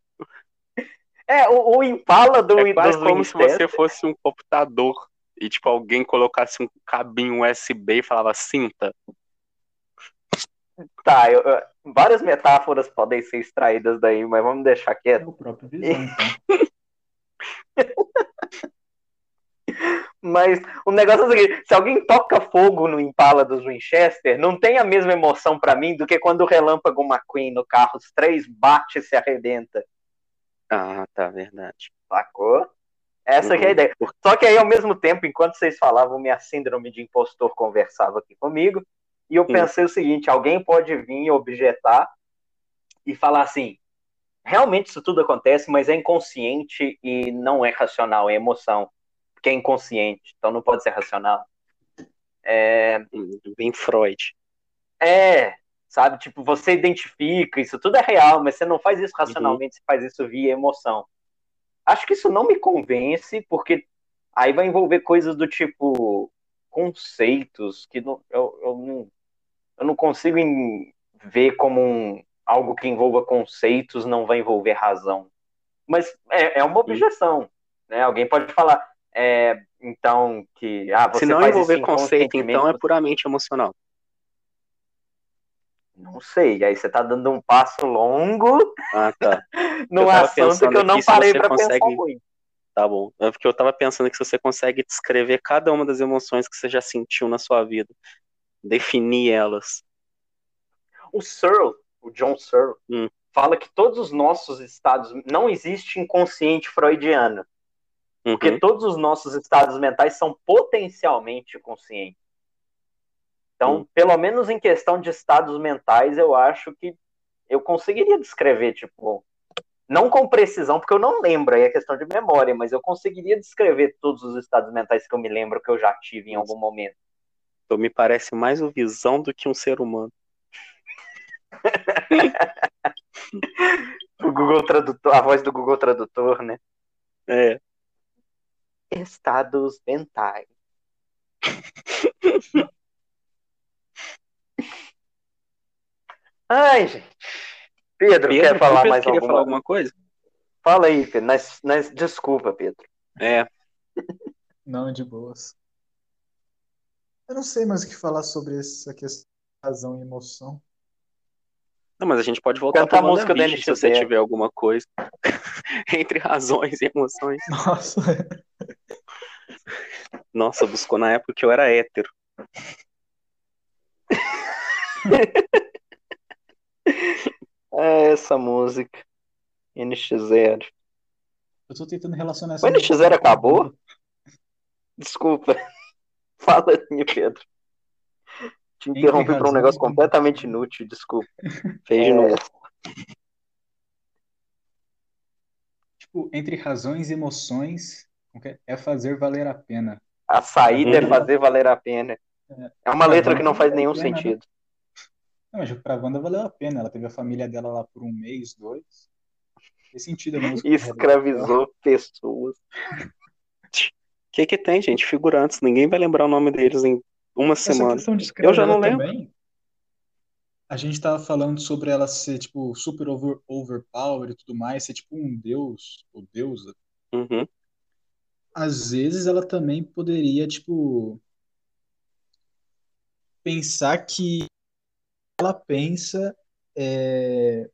[SPEAKER 4] É, o, o Impala do,
[SPEAKER 5] É quase
[SPEAKER 4] dos
[SPEAKER 5] como se
[SPEAKER 4] Winchester.
[SPEAKER 5] você fosse um computador e, tipo, alguém colocasse um cabinho USB e falava cinta.
[SPEAKER 4] Tá, eu- eu- várias metáforas podem ser extraídas daí, mas vamos deixar
[SPEAKER 3] É
[SPEAKER 4] quieto.
[SPEAKER 3] o próprio visão, então.
[SPEAKER 4] Mas o negócio é o seguinte: se alguém toca fogo no Impala dos Winchester, não tem a mesma emoção pra mim do que quando o Relâmpago McQueen no carro os três bate e se arrebenta.
[SPEAKER 5] Ah, tá, verdade.
[SPEAKER 4] Sacou? Essa que é a
[SPEAKER 5] Uhum.
[SPEAKER 4] ideia. Só que aí, ao mesmo tempo, enquanto vocês falavam, minha síndrome de impostor conversava aqui comigo. E eu
[SPEAKER 5] Hum.
[SPEAKER 4] pensei o seguinte: alguém pode vir objetar e falar assim: realmente isso tudo acontece, mas é inconsciente e não é racional, é emoção. Porque é inconsciente, então não pode ser racional. É,
[SPEAKER 5] Bem Freud.
[SPEAKER 4] é, sabe? Tipo, você identifica, isso tudo é real, mas você não faz isso racionalmente, você faz isso via emoção. Acho que isso não me convence, porque aí vai envolver coisas do tipo conceitos que não, eu, eu, não, eu não consigo ver como um, algo que envolva conceitos não vai envolver razão. Mas é, é uma objeção, né? Alguém pode falar, é, então, que ah, você
[SPEAKER 5] Se não envolver conceito, então é puramente emocional.
[SPEAKER 4] Não sei, aí você tá dando um passo longo
[SPEAKER 5] Ah, tá.
[SPEAKER 4] num
[SPEAKER 5] tava
[SPEAKER 4] assunto que eu não
[SPEAKER 5] aqui se
[SPEAKER 4] parei
[SPEAKER 5] você
[SPEAKER 4] pra pensar
[SPEAKER 5] consegue-
[SPEAKER 4] muito.
[SPEAKER 5] Tá bom. É porque eu tava pensando que se você consegue descrever cada uma das emoções que você já sentiu na sua vida, definir elas.
[SPEAKER 4] O Searle, o John Searle,
[SPEAKER 5] Hum.
[SPEAKER 4] fala que todos os nossos estados, não existe inconsciente freudiano, porque
[SPEAKER 5] Uhum.
[SPEAKER 4] todos os nossos estados mentais são potencialmente conscientes. Então,
[SPEAKER 5] Hum.
[SPEAKER 4] pelo menos em questão de estados mentais, eu acho que eu conseguiria descrever, tipo, não com precisão, porque eu não lembro, aí é questão de memória, mas eu conseguiria descrever todos os estados mentais que eu me lembro que eu já tive em algum momento.
[SPEAKER 5] Então me parece mais o visão do que um ser humano.
[SPEAKER 4] o Google Tradutor, a voz do Google Tradutor, né?
[SPEAKER 5] É.
[SPEAKER 4] Estados mentais. Ai, gente. Pedro,
[SPEAKER 5] Pedro
[SPEAKER 4] quer falar
[SPEAKER 5] Pedro
[SPEAKER 4] mais
[SPEAKER 5] queria
[SPEAKER 4] alguma...
[SPEAKER 5] falar alguma coisa?
[SPEAKER 4] Fala aí, Pedro. Nós, nós... Desculpa, Pedro.
[SPEAKER 5] É.
[SPEAKER 3] Não, de boas. Eu não sei mais o que falar sobre essa questão de razão e emoção.
[SPEAKER 5] Não, mas a gente pode voltar
[SPEAKER 4] Canta a
[SPEAKER 5] pra
[SPEAKER 4] música
[SPEAKER 5] WandaVision, se você
[SPEAKER 4] NX0.
[SPEAKER 5] tiver alguma coisa. Entre razões e emoções.
[SPEAKER 3] Nossa,
[SPEAKER 5] Nossa, buscou na época que eu era hétero.
[SPEAKER 4] É essa música. NX0.
[SPEAKER 3] eu tô tentando relacionar essa
[SPEAKER 4] O NX0 acabou? Desculpa. Fala Pedro. Te interrompi para um negócio completamente inútil, desculpa.
[SPEAKER 5] Fez de
[SPEAKER 4] É.
[SPEAKER 5] novo.
[SPEAKER 3] Tipo, entre razões e emoções, é? é fazer valer a pena.
[SPEAKER 4] A saída é fazer valer a pena. É uma
[SPEAKER 3] Pra
[SPEAKER 4] letra que não faz nenhum sentido.
[SPEAKER 3] Não, mas pra Wanda valeu a pena. Ela teve a família dela lá por um mês, dois. Fez sentido a música.
[SPEAKER 4] E escravizou pessoas.
[SPEAKER 5] O que que tem, gente? Figurantes. Ninguém vai lembrar o nome deles em uma
[SPEAKER 3] Essa
[SPEAKER 5] semana. Eu já não lembro.
[SPEAKER 3] também, a gente tava falando sobre ela ser, tipo, super over, overpower e tudo mais, ser tipo um deus ou deusa.
[SPEAKER 5] Uhum.
[SPEAKER 3] Às vezes ela também poderia, tipo, pensar que ela pensa é,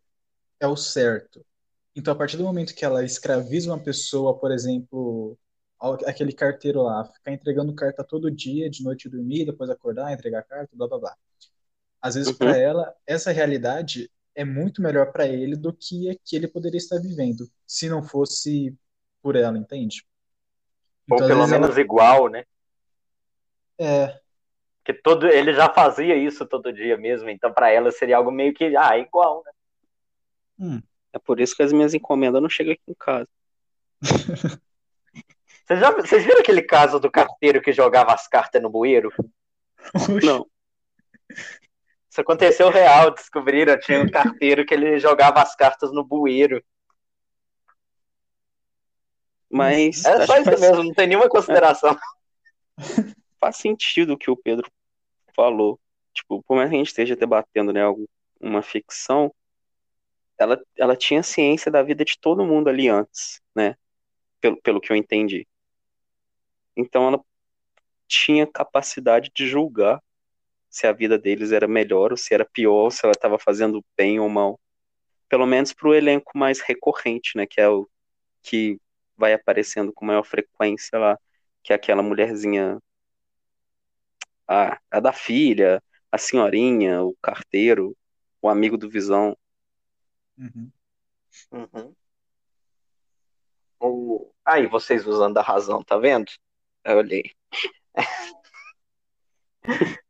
[SPEAKER 3] é o certo. Então, a partir do momento que ela escraviza uma pessoa, por exemplo, aquele carteiro lá, ficar entregando carta todo dia, de noite dormir, depois acordar, entregar carta, blá blá blá. Às vezes,
[SPEAKER 5] Uhum.
[SPEAKER 3] para ela, essa realidade é muito melhor para ele do que a que ele poderia estar vivendo, se não fosse por ela, entende?
[SPEAKER 4] Ou
[SPEAKER 3] Então,
[SPEAKER 4] pelo
[SPEAKER 3] vezes, ela-
[SPEAKER 4] menos igual, né?
[SPEAKER 3] é,
[SPEAKER 4] Porque todo, ele já fazia isso todo dia mesmo, então pra ela seria algo meio que, ah, igual, né?
[SPEAKER 3] hum,
[SPEAKER 5] É por isso que as minhas encomendas não chegam aqui em casa.
[SPEAKER 4] Vocês, já, vocês viram aquele caso do carteiro que jogava as cartas no bueiro?
[SPEAKER 5] Não.
[SPEAKER 4] Isso aconteceu real, descobriram, tinha um carteiro que ele jogava as cartas no bueiro.
[SPEAKER 5] Mas
[SPEAKER 4] É
[SPEAKER 5] acho
[SPEAKER 4] só
[SPEAKER 5] que
[SPEAKER 4] isso mesmo, não tem nenhuma consideração.
[SPEAKER 5] faz sentido o que o Pedro falou. Tipo, por mais que a gente esteja debatendo, né, uma ficção, ela, ela tinha ciência da vida de todo mundo ali antes, né? Pelo, pelo que eu entendi. Então ela tinha capacidade de julgar se a vida deles era melhor ou se era pior, se ela estava fazendo bem ou mal. Pelo menos para o elenco mais recorrente, né? Que é o que vai aparecendo com maior frequência lá, que é aquela mulherzinha, a, a da filha, a senhorinha, o carteiro, o amigo do Visão.
[SPEAKER 3] uhum.
[SPEAKER 4] Uhum. O... Aí, vocês usando a razão, tá vendo? Eu olhei.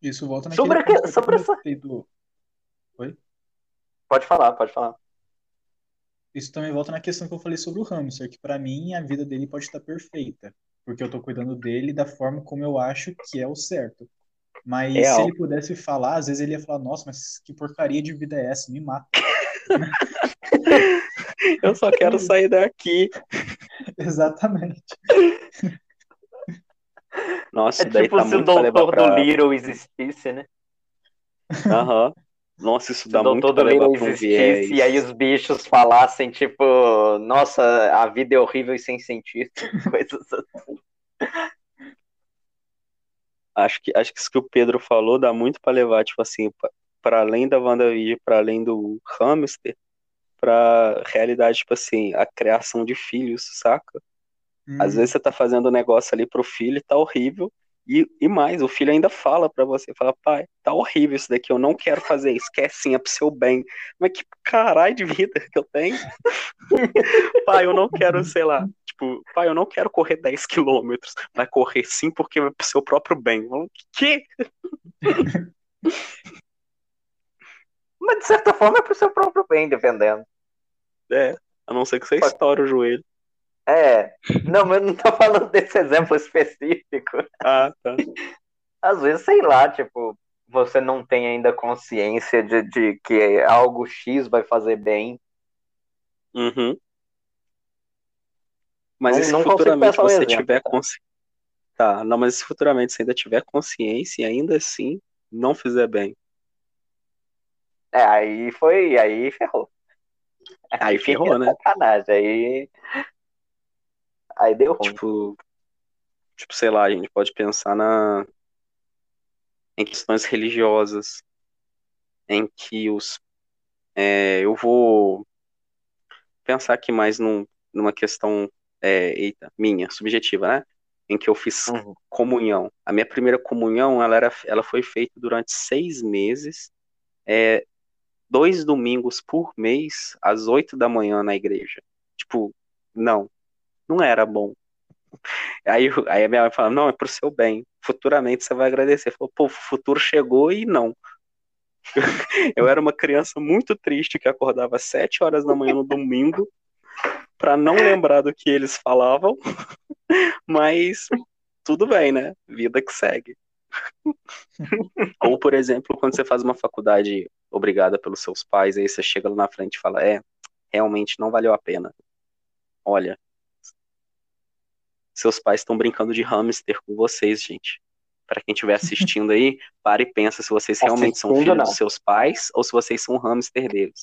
[SPEAKER 3] Isso volta naquele
[SPEAKER 4] Sobre que- sobre essa-
[SPEAKER 3] do-
[SPEAKER 4] Pode falar, pode falar.
[SPEAKER 3] Isso também volta na questão que eu falei sobre o hamster, que pra mim a vida dele pode estar perfeita, porque eu tô cuidando dele da forma como eu acho que é o certo. Mas
[SPEAKER 5] Real.
[SPEAKER 3] se ele pudesse falar, às vezes ele ia falar, nossa, mas que porcaria de vida é essa? Me mata.
[SPEAKER 5] Eu só quero sair daqui.
[SPEAKER 3] Exatamente.
[SPEAKER 5] Nossa,
[SPEAKER 4] É
[SPEAKER 5] daí
[SPEAKER 4] tipo
[SPEAKER 5] tá
[SPEAKER 4] se o doutor
[SPEAKER 5] pra...
[SPEAKER 4] do Little existisse, né?
[SPEAKER 5] Aham. Nossa, isso
[SPEAKER 4] Se
[SPEAKER 5] dá muito
[SPEAKER 4] do
[SPEAKER 5] levar pra um
[SPEAKER 4] existisse
[SPEAKER 5] viés.
[SPEAKER 4] e aí os bichos falassem, tipo, nossa, a vida é horrível e sem sentido. Coisas assim.
[SPEAKER 5] Acho que, acho que isso que o Pedro falou dá muito pra levar, tipo assim, pra- pra além da WandaVision, pra além do hamster, pra realidade, tipo assim, a criação de filhos, saca? Às
[SPEAKER 3] Hum,
[SPEAKER 5] vezes você tá fazendo um negócio ali pro filho e tá horrível. E, e mais, o filho ainda fala pra você, fala, pai, tá horrível isso daqui, eu não quero fazer isso, quer sim, é pro seu bem. Mas que caralho de vida que eu tenho? pai, eu não quero, sei lá, tipo, pai, eu não quero correr 10 quilômetros, vai correr sim porque é pro seu próprio bem. O quê?
[SPEAKER 4] Mas de certa forma é pro seu próprio bem, dependendo.
[SPEAKER 5] É, a não ser que você estoure o joelho.
[SPEAKER 4] É, não, mas eu não tô falando desse exemplo específico.
[SPEAKER 5] Ah, tá.
[SPEAKER 4] Às vezes, sei lá, tipo, você não tem ainda consciência de, de que algo X vai fazer bem.
[SPEAKER 5] Uhum. Mas
[SPEAKER 4] Não-
[SPEAKER 5] e se
[SPEAKER 4] não
[SPEAKER 5] futuramente você
[SPEAKER 4] exemplo,
[SPEAKER 5] tiver consciência. Tá, não, mas se futuramente você ainda tiver consciência e ainda assim não fizer bem.
[SPEAKER 4] É, aí foi, aí ferrou.
[SPEAKER 5] Aí ferrou, né?
[SPEAKER 4] Sacanagem, aí. Aí deu ruim.
[SPEAKER 5] Tipo, tipo, sei lá, a gente pode pensar na em questões religiosas, em que os é, eu vou pensar aqui mais num, numa questão é, eita, minha, subjetiva, né? Em que eu fiz
[SPEAKER 4] Uhum.
[SPEAKER 5] comunhão. A minha primeira comunhão, ela, era, ela foi feita durante seis meses, é, dois domingos por mês, às oito da manhã na igreja. Tipo, não, não era bom. Aí, aí a minha mãe fala, não, é pro seu bem. Futuramente você vai agradecer. Falou, pô, o futuro chegou e não. Eu era uma criança muito triste que acordava às sete horas da manhã no domingo para não lembrar do que eles falavam, mas tudo bem, né? Vida que segue. Ou, por exemplo, quando você faz uma faculdade obrigada pelos seus pais, aí você chega lá na frente e fala, é, realmente não valeu a pena. Olha, seus pais estão brincando de hamster com vocês, gente. Para quem estiver assistindo aí, pare e pensa se vocês realmente são filhos
[SPEAKER 4] não.
[SPEAKER 5] dos seus pais ou se vocês são hamster deles.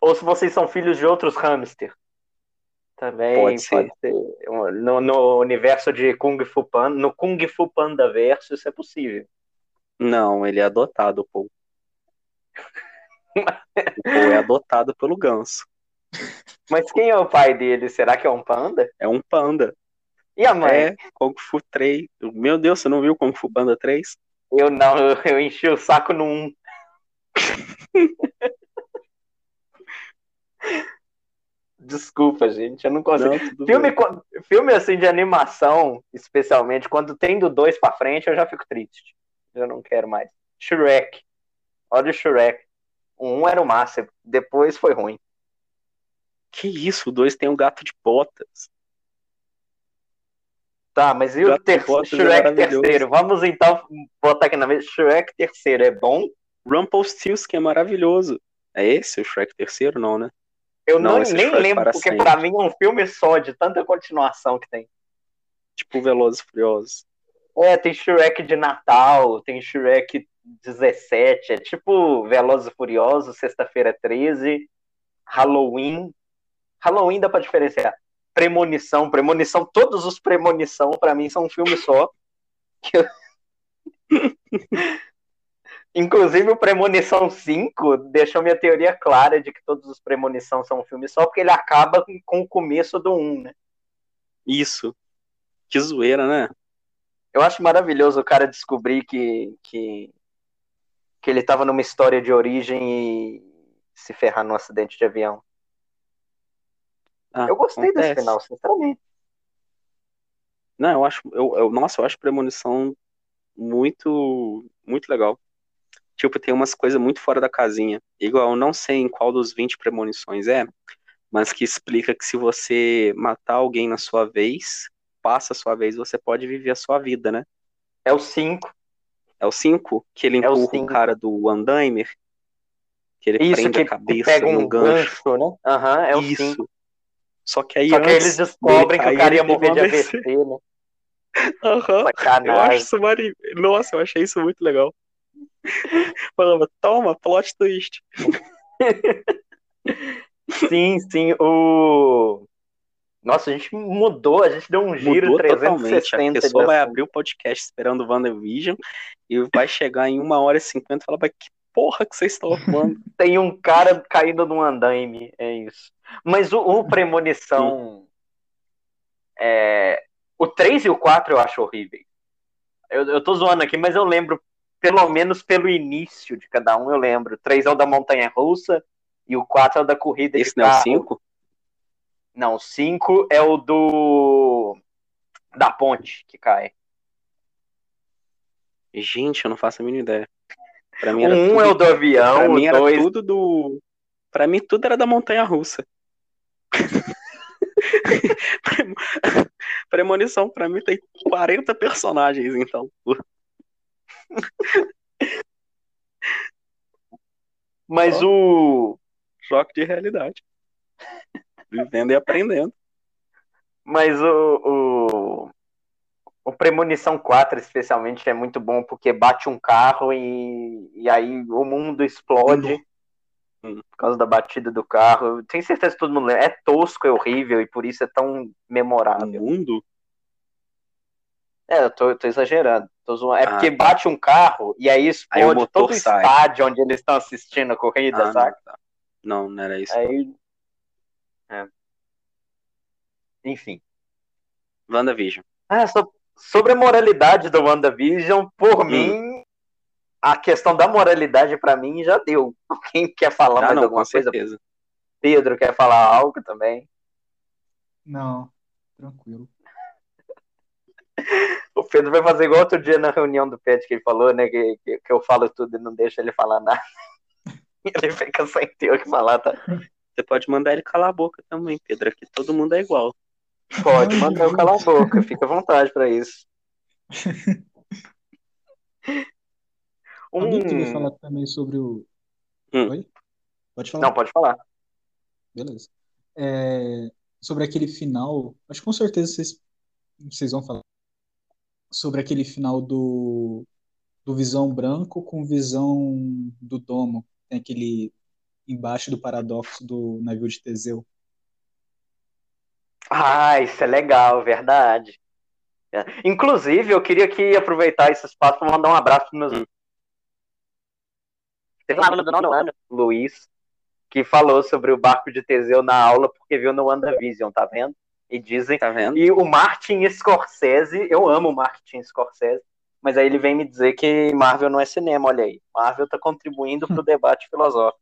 [SPEAKER 4] Ou se vocês são filhos de outros hamster. Também
[SPEAKER 5] Pode
[SPEAKER 4] pode ser. No, no universo de Kung Fu Panda, no Kung Fu Panda verso, isso é possível.
[SPEAKER 5] Não, ele é adotado, pô. O Paul é adotado pelo ganso.
[SPEAKER 4] Mas quem é o pai dele? Será que é um panda?
[SPEAKER 5] É um panda.
[SPEAKER 4] E a mãe?
[SPEAKER 5] É Kung Fu 3. Meu Deus, você não viu Kung Fu Panda 3?
[SPEAKER 4] Eu não, eu, eu enchi o saco no 1. Desculpa, gente, eu não consigo.
[SPEAKER 5] Não,
[SPEAKER 4] Filme,
[SPEAKER 5] bem.
[SPEAKER 4] filme assim de animação, especialmente, quando tem do 2 pra frente, eu já fico triste. Eu não quero mais. Shrek. Olha o Shrek. O 1 era o máximo, depois foi ruim.
[SPEAKER 5] Que isso, o 2 tem um gato de botas.
[SPEAKER 4] Tá, mas e o ter...
[SPEAKER 5] É
[SPEAKER 4] Shrek
[SPEAKER 5] maravilhoso.
[SPEAKER 4] terceiro? Vamos então botar aqui na mesa. Shrek terceiro é bom?
[SPEAKER 5] Rumpelstiltskin é maravilhoso. É esse o Shrek terceiro, não, né?
[SPEAKER 4] Eu
[SPEAKER 5] Não,
[SPEAKER 4] não,
[SPEAKER 5] esse
[SPEAKER 4] nem lembro, porque
[SPEAKER 5] sempre.
[SPEAKER 4] pra mim é um filme só, de tanta continuação que tem.
[SPEAKER 5] Tipo Velozes e Furiosos.
[SPEAKER 4] É, tem Shrek de Natal, tem Shrek 17, é tipo Velozes e Furiosos, Sexta-feira 13, Halloween. Halloween dá pra diferenciar. Premonição, Premonição, todos os Premonição pra mim são um filme só. Eu- Inclusive o Premonição 5 deixou minha teoria clara de que todos os Premonição são um filme só, porque ele acaba com- com o começo do 1, né?
[SPEAKER 5] Isso. Que zoeira, né?
[SPEAKER 4] Eu acho maravilhoso o cara descobrir que, que, que ele tava numa história de origem e se ferrar num acidente de avião.
[SPEAKER 5] Ah,
[SPEAKER 4] Eu gostei desse
[SPEAKER 5] acontece.
[SPEAKER 4] final, sinceramente.
[SPEAKER 5] Não, eu acho. Eu, eu- nossa, eu acho Premonição muito, muito legal. Tipo, tem umas coisas muito fora da casinha. Igual, eu não sei em qual dos 20 premonições é, mas que explica que se você matar alguém na sua vez, passa a sua vez, você pode viver a sua vida, né?
[SPEAKER 4] É o 5.
[SPEAKER 5] É o 5, que ele
[SPEAKER 4] É o
[SPEAKER 5] empurra o
[SPEAKER 4] cinco.
[SPEAKER 5] cara do Andaimer, que ele
[SPEAKER 4] Isso,
[SPEAKER 5] prende
[SPEAKER 4] que,
[SPEAKER 5] a cabeça
[SPEAKER 4] pega
[SPEAKER 5] no
[SPEAKER 4] um
[SPEAKER 5] gancho.
[SPEAKER 4] gancho, né? Aham, é o 5.
[SPEAKER 5] Isso. Só que aí
[SPEAKER 4] Só que eles descobrem que o cara ia morrer de AVC,
[SPEAKER 5] AVC.
[SPEAKER 4] né?
[SPEAKER 5] Aham. Eu acho isso mari... Nossa, eu achei isso muito legal. Falava, toma, plot twist.
[SPEAKER 4] Sim, sim. O... Nossa, a gente mudou, a gente deu um giro
[SPEAKER 5] Mudou totalmente.
[SPEAKER 4] 360
[SPEAKER 5] A pessoa vai abrir o podcast esperando o WandaVision e vai chegar em uma hora e cinquenta e falar, mas que porra que vocês estão falando?
[SPEAKER 4] tem um cara caindo num andaime, é isso. Mas o, o Premonição. é, o 3 e o 4 eu acho horríveis. Eu, eu tô zoando aqui, mas eu lembro, pelo menos pelo início de cada um, eu lembro. O 3 é o da Montanha Russa e o 4 é o da corrida
[SPEAKER 5] Esse
[SPEAKER 4] de
[SPEAKER 5] não é o
[SPEAKER 4] carro.
[SPEAKER 5] 5?
[SPEAKER 4] Não, o 5 é o do. Da ponte que cai.
[SPEAKER 5] Gente, eu não faço a mínima ideia. Pra mim era
[SPEAKER 4] 1
[SPEAKER 5] tudo,
[SPEAKER 4] é o do avião,
[SPEAKER 5] pra mim era
[SPEAKER 4] 2
[SPEAKER 5] tudo do. Pra mim, tudo era da montanha russa. Premonição, pra mim, tem 40 personagens, então.
[SPEAKER 4] Mas o.
[SPEAKER 5] Choque de realidade. Vivendo e aprendendo.
[SPEAKER 4] Mas o, o, o Premonição 4, especialmente, é muito bom porque bate um carro e, e aí o mundo explode
[SPEAKER 5] Hum.
[SPEAKER 4] por causa da batida do carro. Eu tenho certeza que todo mundo lembra. É tosco, é horrível e por isso é tão
[SPEAKER 5] O
[SPEAKER 4] memorável.
[SPEAKER 5] mundo?
[SPEAKER 4] É, eu tô, eu tô exagerando. Tô zoando. É
[SPEAKER 5] Ah,
[SPEAKER 4] porque
[SPEAKER 5] tá.
[SPEAKER 4] bate um carro e aí
[SPEAKER 5] Aí o
[SPEAKER 4] explode
[SPEAKER 5] motor
[SPEAKER 4] todo o estádio onde eles estão assistindo a corrida,
[SPEAKER 5] Ah,
[SPEAKER 4] saca?
[SPEAKER 5] não, tá. não, não era isso.
[SPEAKER 4] Aí. É. Enfim.
[SPEAKER 5] WandaVision.
[SPEAKER 4] Ah, so- sobre a moralidade do WandaVision, por
[SPEAKER 5] Hum.
[SPEAKER 4] mim, a questão da moralidade pra mim já deu. Quem quer falar
[SPEAKER 5] Ah,
[SPEAKER 4] mais
[SPEAKER 5] não,
[SPEAKER 4] alguma
[SPEAKER 5] com
[SPEAKER 4] coisa?
[SPEAKER 5] certeza.
[SPEAKER 4] Pedro quer falar algo também.
[SPEAKER 3] Não, tranquilo.
[SPEAKER 4] O Pedro vai fazer igual outro dia na reunião do PET que ele falou, né? Que, que, que eu falo tudo e não deixo ele falar nada. Ele fica sem ter o que falar, tá?
[SPEAKER 5] Você pode mandar ele calar a boca também, Pedro. Aqui todo mundo é igual.
[SPEAKER 4] Pode mandar eu calar a boca, fica à vontade pra isso.
[SPEAKER 3] Alguém queria
[SPEAKER 4] Um...
[SPEAKER 3] falar também sobre o.
[SPEAKER 5] Hum.
[SPEAKER 3] Oi? Pode falar?
[SPEAKER 4] Não, pode falar.
[SPEAKER 3] Beleza. É, sobre aquele final, acho que com certeza vocês, vocês vão falar sobre aquele final do, do Visão Branco com Visão do Domo. Tem aquele embaixo do paradoxo do navio de Teseu.
[SPEAKER 4] Ah, isso é legal, verdade. É. Inclusive, eu queria aqui aproveitar esse espaço para mandar um abraço para meus. Teve um aluno do nono ano, Luiz, que falou sobre o barco de Teseu na aula porque viu no WandaVision, tá vendo? E dizem.
[SPEAKER 5] Tá vendo?
[SPEAKER 4] E o Martin Scorsese, eu amo o Martin Scorsese, mas aí ele vem me dizer que Marvel não é cinema, olha aí. Marvel tá contribuindo pro debate filosófico.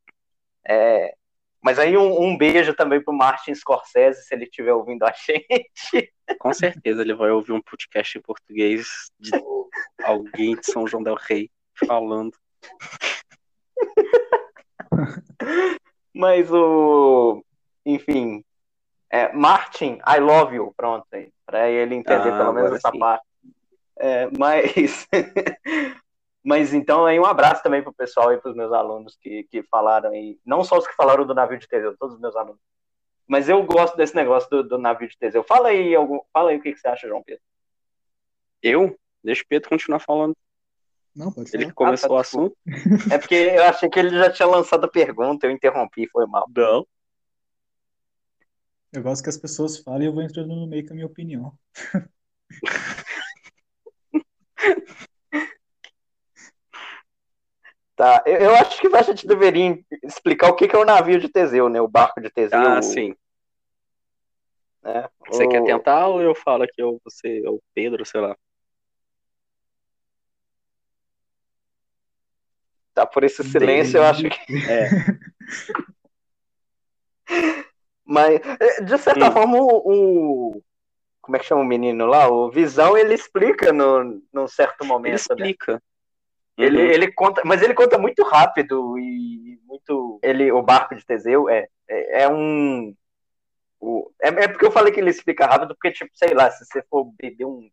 [SPEAKER 4] É, mas aí um, um beijo também pro Martin Scorsese, se ele estiver ouvindo a gente.
[SPEAKER 5] Com certeza ele vai ouvir um podcast em português de alguém de São João del Rei falando.
[SPEAKER 4] Mas o. Enfim. É, Martin, I love you. Pronto, aí. Pra ele entender
[SPEAKER 5] Ah,
[SPEAKER 4] pelo menos essa
[SPEAKER 5] sim.
[SPEAKER 4] parte. É, mas. mas então aí um abraço também pro pessoal e pros meus alunos que, que falaram aí. Não só os que falaram do navio de Teseu, todos os meus alunos. Mas eu gosto desse negócio do, do navio de Teseu. Fala aí, algum, fala aí o que, que você acha, João Pedro.
[SPEAKER 5] Eu? Deixa o Pedro continuar falando.
[SPEAKER 3] Não, pode
[SPEAKER 5] Ele
[SPEAKER 3] falar.
[SPEAKER 5] que começou
[SPEAKER 4] Ah,
[SPEAKER 5] o
[SPEAKER 4] tá, desculpa.
[SPEAKER 5] assunto.
[SPEAKER 4] É porque eu achei que ele já tinha lançado a pergunta, eu interrompi, foi mal.
[SPEAKER 5] Não.
[SPEAKER 3] Eu gosto que as pessoas falem e eu vou entrando no meio com a minha opinião.
[SPEAKER 4] Tá, eu, eu acho que a gente deveria explicar o que, que é o navio de Teseu, né? O barco de Teseu.
[SPEAKER 5] Ah, sim.
[SPEAKER 4] né?
[SPEAKER 5] Você
[SPEAKER 4] O-
[SPEAKER 5] quer tentar ou eu falo que eu, você, ou Pedro, sei lá.
[SPEAKER 4] Tá por esse silêncio, eu acho que.
[SPEAKER 5] É.
[SPEAKER 4] Mas, é, de certa
[SPEAKER 5] Hum.
[SPEAKER 4] forma, o, o- Como é que chama o menino lá? O Visão, ele explica no, num certo
[SPEAKER 5] Ele
[SPEAKER 4] momento, né? Ele,
[SPEAKER 5] Uhum.
[SPEAKER 4] ele conta, mas ele conta muito rápido e muito. Ele, o barco de Teseu é, é, é um. o- é, é porque eu falei que ele explica rápido, porque, tipo, sei lá, se você for beber um,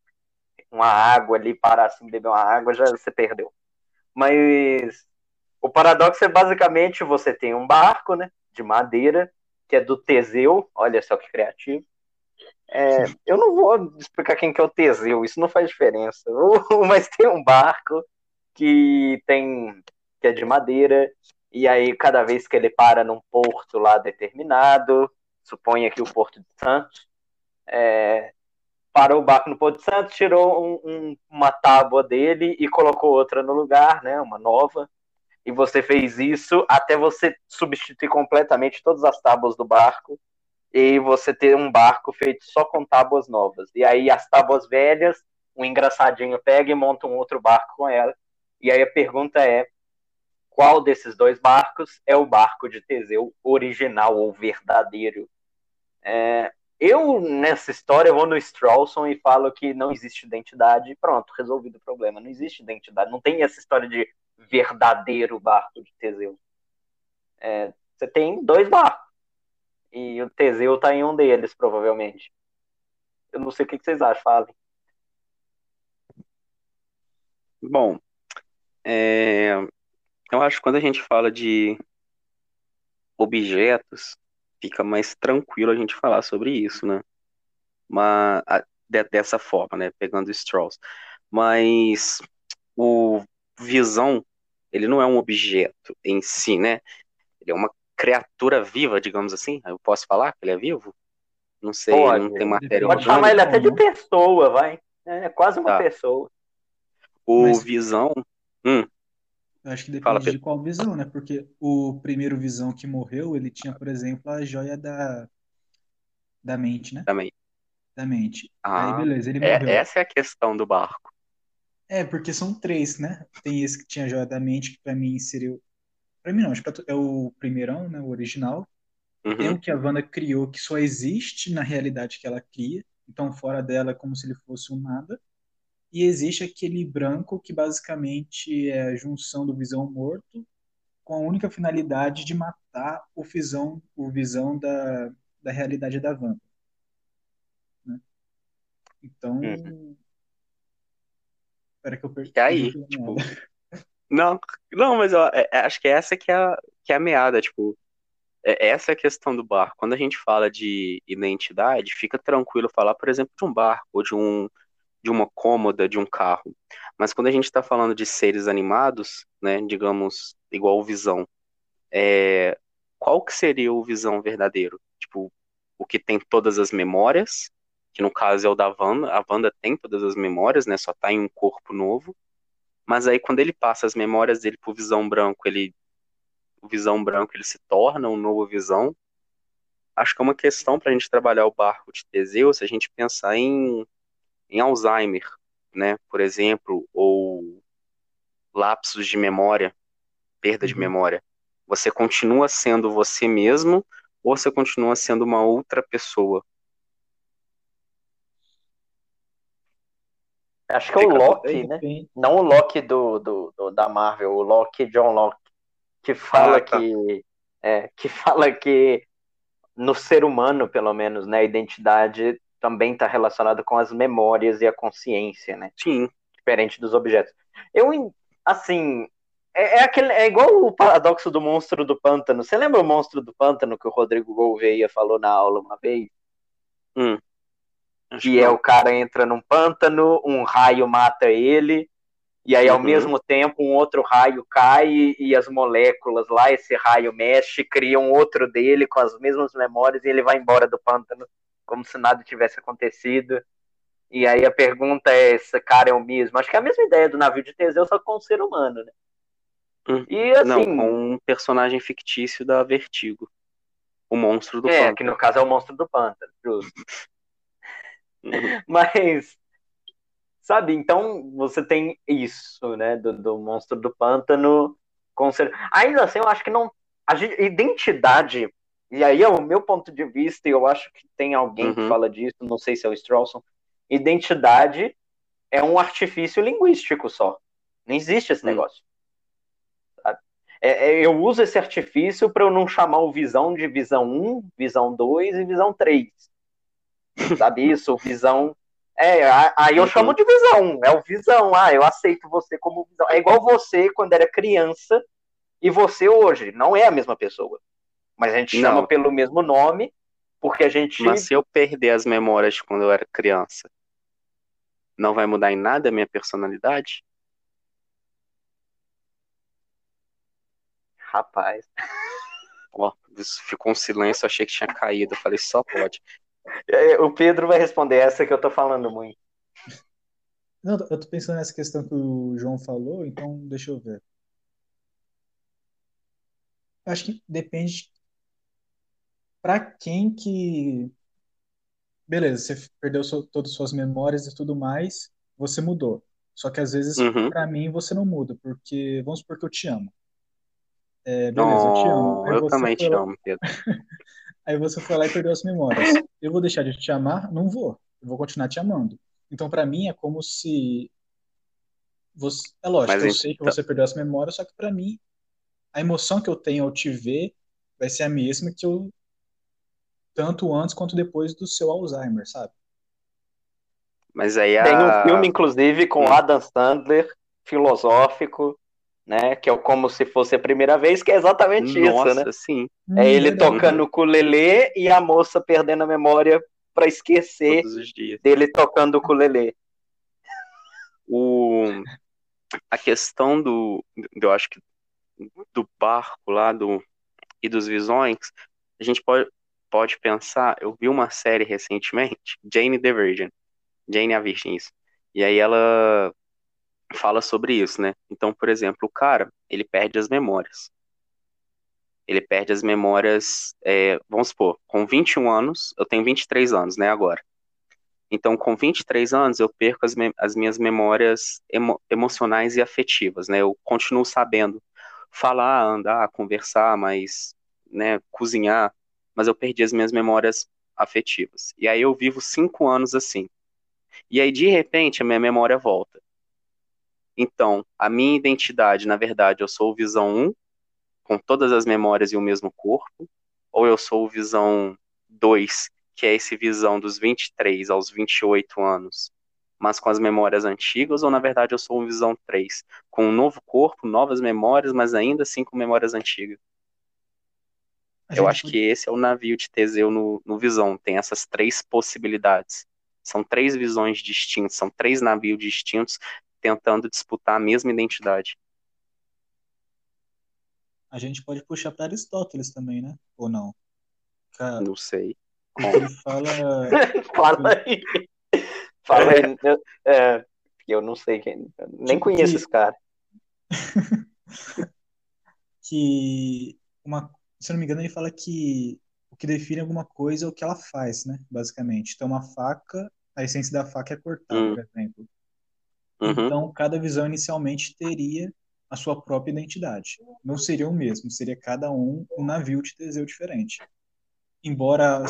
[SPEAKER 4] uma água ali, parar assim, beber uma água, já você perdeu. Mas o paradoxo é basicamente você tem um barco, né, de madeira, que é do Teseu, olha só que criativo. É, eu não vou explicar quem que é o Teseu, isso não faz diferença. Mas tem um barco que tem que é de madeira e aí cada vez que ele para num porto lá determinado, suponha que o Porto de Santos, é, parou o barco no Porto de Santos, tirou um- um- uma tábua dele e colocou outra no lugar, né, uma nova. E você fez isso até você substituir completamente todas as tábuas do barco e você ter um barco feito só com tábuas novas. E aí as tábuas velhas, um engraçadinho pega e monta um outro barco com ela. E aí a pergunta é: qual desses dois barcos é o barco de Teseu original ou verdadeiro? É, eu, nessa história, vou no Strawson e falo que não existe identidade. Pronto, resolvido o problema. Não existe identidade. Não tem essa história de verdadeiro barco de Teseu. É, Você tem dois barcos. E o Teseu tá em um deles, provavelmente. Eu não sei o que vocês acham, falem.
[SPEAKER 5] Bom, é, eu acho que quando a gente fala de objetos, fica mais tranquilo a gente falar sobre isso, né? Mas, de, dessa forma, né? Pegando Strauss. Mas o Visão, ele não é um objeto em si, né? Ele é uma criatura viva, digamos assim. Eu posso falar que ele é vivo? Não sei,
[SPEAKER 4] Pode,
[SPEAKER 5] não tem matéria
[SPEAKER 4] Pode chamar ele até de pessoa, vai. É quase uma tá. pessoa.
[SPEAKER 5] O Mas... Visão. Hum.
[SPEAKER 3] Eu acho que depende Fala, de qual visão, né? Porque o primeiro visão que morreu, ele tinha, por exemplo, a joia da, da mente, né?
[SPEAKER 5] Da mente.
[SPEAKER 3] Da mente.
[SPEAKER 5] Ah, Aí, beleza, ele é, morreu. essa é a questão do barco.
[SPEAKER 3] É, porque são três, né? Tem esse que tinha a joia da mente, que pra mim seria. Pra mim não, acho que é o primeirão, né? O original. Uhum. Tem o que a Wanda criou, que só existe na realidade que ela cria. Então, fora dela é como se ele fosse um nada e existe aquele branco que basicamente é a junção do Visão morto com a única finalidade de matar o Visão, o Visão da, da realidade da Wanda. Né? Então. Uhum. Espera que eu perdi.
[SPEAKER 5] E aí? Tipo... Não, não, mas eu, é, é, acho que essa que é a, que é a meada, tipo, é, essa é a questão do barco. Quando a gente fala de identidade, fica tranquilo falar, por exemplo, de um barco ou de um de uma cômoda de um carro. Mas quando a gente está falando de seres animados, né, digamos, igual o Visão, é, qual que seria o Visão verdadeiro? Tipo, o que tem todas as memórias, que no caso é o da Wanda, a Wanda tem todas as memórias, né, só tá em um corpo novo, mas aí quando ele passa as memórias dele pro Visão Branco, ele o Visão Branco ele se torna um novo Visão. Acho que é uma questão para a gente trabalhar o barco de Teseu, se a gente pensar em em Alzheimer, né, por exemplo, ou lapsos de memória, perda uhum. de memória, você continua sendo você mesmo ou você continua sendo uma outra pessoa?
[SPEAKER 4] Acho que é o Loki, né? Não o Loki do, do, do, da Marvel, o Loki John Locke, que fala ah, tá. que é, que fala que no ser humano, pelo menos, né, a identidade também está relacionado com as memórias e a consciência, né?
[SPEAKER 5] Sim.
[SPEAKER 4] Diferente dos objetos. Eu, assim, é, é, aquele, é igual o paradoxo do monstro do pântano. Você lembra o monstro do pântano que o Rodrigo Gouveia falou na aula uma vez?
[SPEAKER 5] Hum.
[SPEAKER 4] que é o cara entra num pântano, um raio mata ele, e aí ao uhum. mesmo tempo um outro raio cai e as moléculas lá, esse raio mexe, criam outro dele com as mesmas memórias e ele vai embora do pântano como se nada tivesse acontecido. E aí a pergunta é: esse cara é o mesmo? Acho que é a mesma ideia do navio de Teseu, só com um ser humano, né?
[SPEAKER 5] Hum. E assim. Não, com um personagem fictício da Vertigo. O monstro do
[SPEAKER 4] é, pântano. É, que no caso é o monstro do pântano, justo. Mas. Sabe, então você tem isso, né? Do, do monstro do pântano. Com ser... Ainda assim, eu acho que não. A identidade e aí é o meu ponto de vista, e eu acho que tem alguém uhum. que fala disso, não sei se é o Strawson, identidade é um artifício linguístico só. Não existe esse uhum. negócio. É, é, eu uso esse artifício para eu não chamar o visão de visão 1, visão 2 e visão 3. Sabe isso? Visão. É, aí eu uhum. chamo de visão, é o visão. Ah, eu aceito você como visão. É igual você quando era criança e você hoje. Não é a mesma pessoa. Mas a gente não. chama pelo mesmo nome, porque a gente.
[SPEAKER 5] Mas se eu perder as memórias de quando eu era criança, não vai mudar em nada a minha personalidade?
[SPEAKER 4] Rapaz.
[SPEAKER 5] Ó, ficou um silêncio, achei que tinha caído. Eu falei, só pode.
[SPEAKER 4] O Pedro vai responder essa que eu tô falando muito.
[SPEAKER 3] Não, eu tô pensando nessa questão que o João falou, então deixa eu ver. Acho que depende para quem que. Beleza, você perdeu seu, todas as suas memórias e tudo mais, você mudou. Só que às vezes, uhum. para mim, você não muda, porque vamos supor que eu te amo. É, beleza, oh, eu te amo.
[SPEAKER 5] Aí eu também te lá... amo, Pedro.
[SPEAKER 3] Aí você foi lá e perdeu as memórias. Eu vou deixar de te amar? Não vou. Eu vou continuar te amando. Então, para mim, é como se. Você... É lógico, Mas eu então... sei que você perdeu as memórias, só que para mim, a emoção que eu tenho ao te ver vai ser a mesma que eu tanto antes quanto depois do seu Alzheimer, sabe?
[SPEAKER 5] Mas aí a...
[SPEAKER 4] Tem um filme, inclusive, com
[SPEAKER 5] Hum.
[SPEAKER 4] Adam Sandler, filosófico, né? Que é como se fosse a primeira vez, que é exatamente
[SPEAKER 5] Nossa,
[SPEAKER 4] isso, né?
[SPEAKER 5] sim,
[SPEAKER 4] É ele
[SPEAKER 3] verdade.
[SPEAKER 4] tocando o ukulele e a moça perdendo a memória pra esquecer
[SPEAKER 5] todos os dias.
[SPEAKER 4] dele tocando o ukulele.
[SPEAKER 5] O... A questão do, eu acho que do barco lá do e dos visões, a gente pode, pode pensar, eu vi uma série recentemente, Jane the Virgin, Jane a Virgem, isso. E aí ela fala sobre isso, né? Então, por exemplo, o cara, ele perde as memórias. Ele perde as memórias, é, vamos supor, com 21 anos, eu tenho 23 anos, né, agora. Então, com 23 anos, eu perco as, me- as minhas memórias emo- emocionais e afetivas, né? Eu continuo sabendo falar, andar, conversar, mas, né, cozinhar, mas eu perdi as minhas memórias afetivas. E aí eu vivo cinco anos assim. E aí, de repente, a minha memória volta. Então, a minha identidade, na verdade, eu sou o Visão 1, com todas as memórias e o mesmo corpo, ou eu sou o Visão 2, que é esse Visão dos 23 aos 28 anos, mas com as memórias antigas, ou na verdade eu sou o Visão 3, com um novo corpo, novas memórias, mas ainda assim com memórias antigas. Eu acho que esse é o navio de Teseu no, no Visão, tem essas três possibilidades. São três visões distintas, são três navios distintos tentando disputar a mesma identidade.
[SPEAKER 3] A gente pode puxar para Aristóteles também, né? Ou não? Cara,
[SPEAKER 5] Não sei.
[SPEAKER 3] ele fala.
[SPEAKER 4] Fala aí. Fala aí. Eu, é, eu não sei quem. nem
[SPEAKER 3] Tipo
[SPEAKER 4] conheço
[SPEAKER 3] que-
[SPEAKER 4] esse cara.
[SPEAKER 3] que uma, se não me engano, ele fala que o que define alguma coisa é o que ela faz, né? Basicamente. Então, uma faca, a essência da faca é cortar,
[SPEAKER 5] Hum.
[SPEAKER 3] por exemplo.
[SPEAKER 5] Uhum.
[SPEAKER 3] Então, cada visão inicialmente teria a sua própria identidade. Não seria o mesmo, seria cada um um navio de Teseu diferente. Embora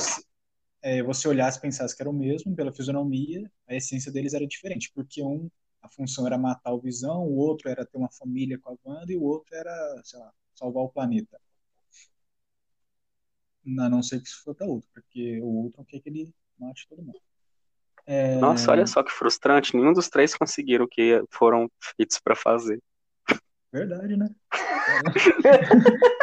[SPEAKER 3] é, você olhasse e pensasse que era o mesmo, pela fisionomia, a essência deles era diferente, porque um, a função era matar o Visão, o outro era ter uma família com a Wanda, e o outro era, sei lá, salvar o planeta. A não ser que isso for para outro, porque o outro quer que ele mate todo mundo. É,
[SPEAKER 5] Nossa, olha só que frustrante. Nenhum dos três conseguiram o que foram feitos para fazer.
[SPEAKER 3] Verdade, né?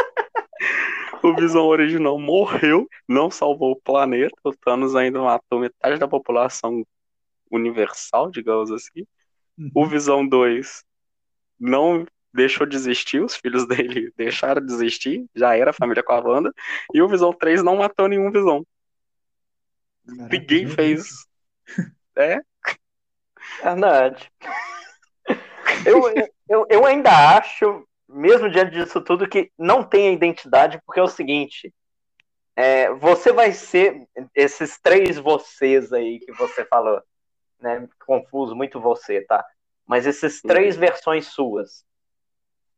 [SPEAKER 5] O Visão original morreu, não salvou o planeta. O Thanos ainda matou metade da população universal, digamos assim. O
[SPEAKER 3] Uhum.
[SPEAKER 5] Visão 2 não deixou de existir, os filhos dele deixaram de existir, já era a família com a Wanda. E o Visão 3 não matou nenhum Visão.
[SPEAKER 3] Caraca,
[SPEAKER 5] Ninguém fez. É,
[SPEAKER 4] Verdade. Eu, eu, eu ainda acho, mesmo diante disso tudo, que não tem identidade, porque é o seguinte: é, você vai ser esses três vocês aí que você falou, né? Confuso, muito você, tá? Mas esses três versões suas,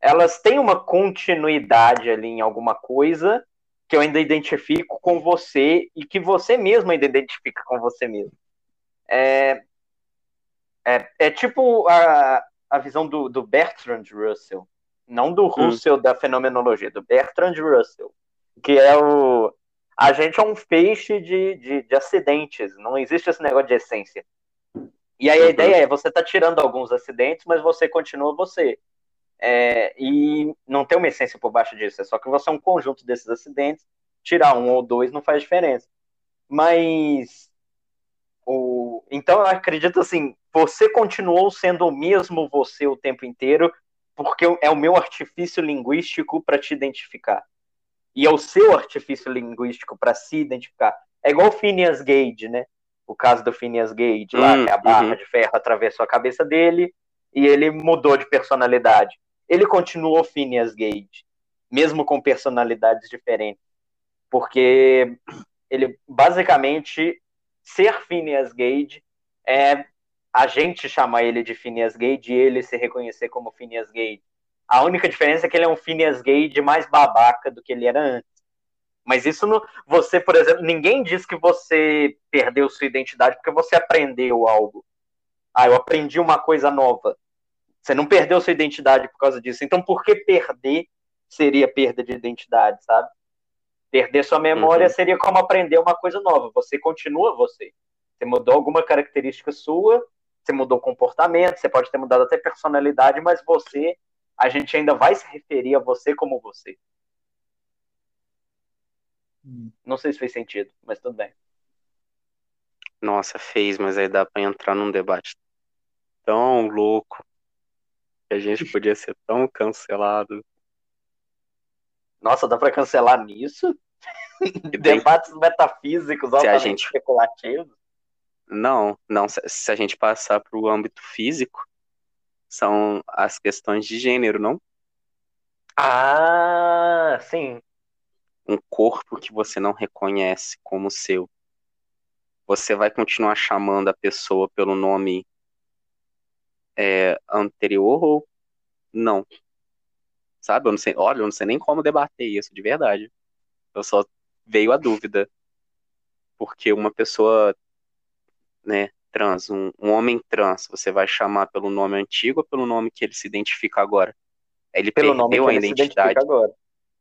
[SPEAKER 4] elas têm uma continuidade ali em alguma coisa que eu ainda identifico com você e que você mesmo ainda identifica com você mesmo. É, é, é tipo a, a visão do, do Bertrand Russell, não do Russell da fenomenologia, do Bertrand Russell, que é o. A gente é um feixe de, de, de acidentes, não existe esse negócio de essência. E aí a
[SPEAKER 5] Uhum.
[SPEAKER 4] ideia é: você tá tirando alguns acidentes, mas você continua você. É, e não tem uma essência por baixo disso, é só que você é um conjunto desses acidentes, tirar um ou dois não faz diferença. Mas o, então eu acredito assim, você continuou sendo o mesmo você o tempo inteiro, porque é o meu artifício linguístico para te identificar. E é o seu artifício linguístico para se identificar. É igual o Phineas Gage, né? O caso do Phineas Gage, lá,
[SPEAKER 5] Hum,
[SPEAKER 4] que a barra
[SPEAKER 5] uhum.
[SPEAKER 4] de ferro atravessou a cabeça dele e ele mudou de personalidade. Ele continuou Phineas Gage, mesmo com personalidades diferentes. Porque ele basicamente ser Phineas Gage é a gente chamar ele de Phineas Gage e ele se reconhecer como Phineas Gage. A única diferença é que ele é um Phineas Gage mais babaca do que ele era antes. Mas isso não. Você, por exemplo, ninguém diz que você perdeu sua identidade porque você aprendeu algo. Ah, eu aprendi uma coisa nova. Você não perdeu sua identidade por causa disso. Então, por que perder seria perda de identidade, sabe? Perder sua memória uhum. seria como aprender uma coisa nova. Você continua você. Você mudou alguma característica sua, você mudou comportamento, você pode ter mudado até personalidade, mas você, a gente ainda vai se referir a você como você. Hum. Não sei se fez sentido, mas tudo bem.
[SPEAKER 5] Nossa, fez, mas aí dá para entrar num debate tão louco a gente podia ser tão cancelado.
[SPEAKER 4] Nossa, dá para cancelar nisso? Debates metafísicos altamente a gente... especulativos?
[SPEAKER 5] Não, não. Se a gente passar para o âmbito físico, são as questões de gênero, não?
[SPEAKER 4] Ah, sim.
[SPEAKER 5] Um corpo que você não reconhece como seu. Você vai continuar chamando a pessoa pelo nome é, anterior ou não? Sabe? Eu não sei. Olha, eu não sei nem como debater isso de verdade. Eu só veio a dúvida. Porque uma pessoa né, trans, um, um, homem trans, você vai chamar pelo nome antigo ou pelo nome que ele se identifica agora? Ele pelo perdeu a identidade. agora.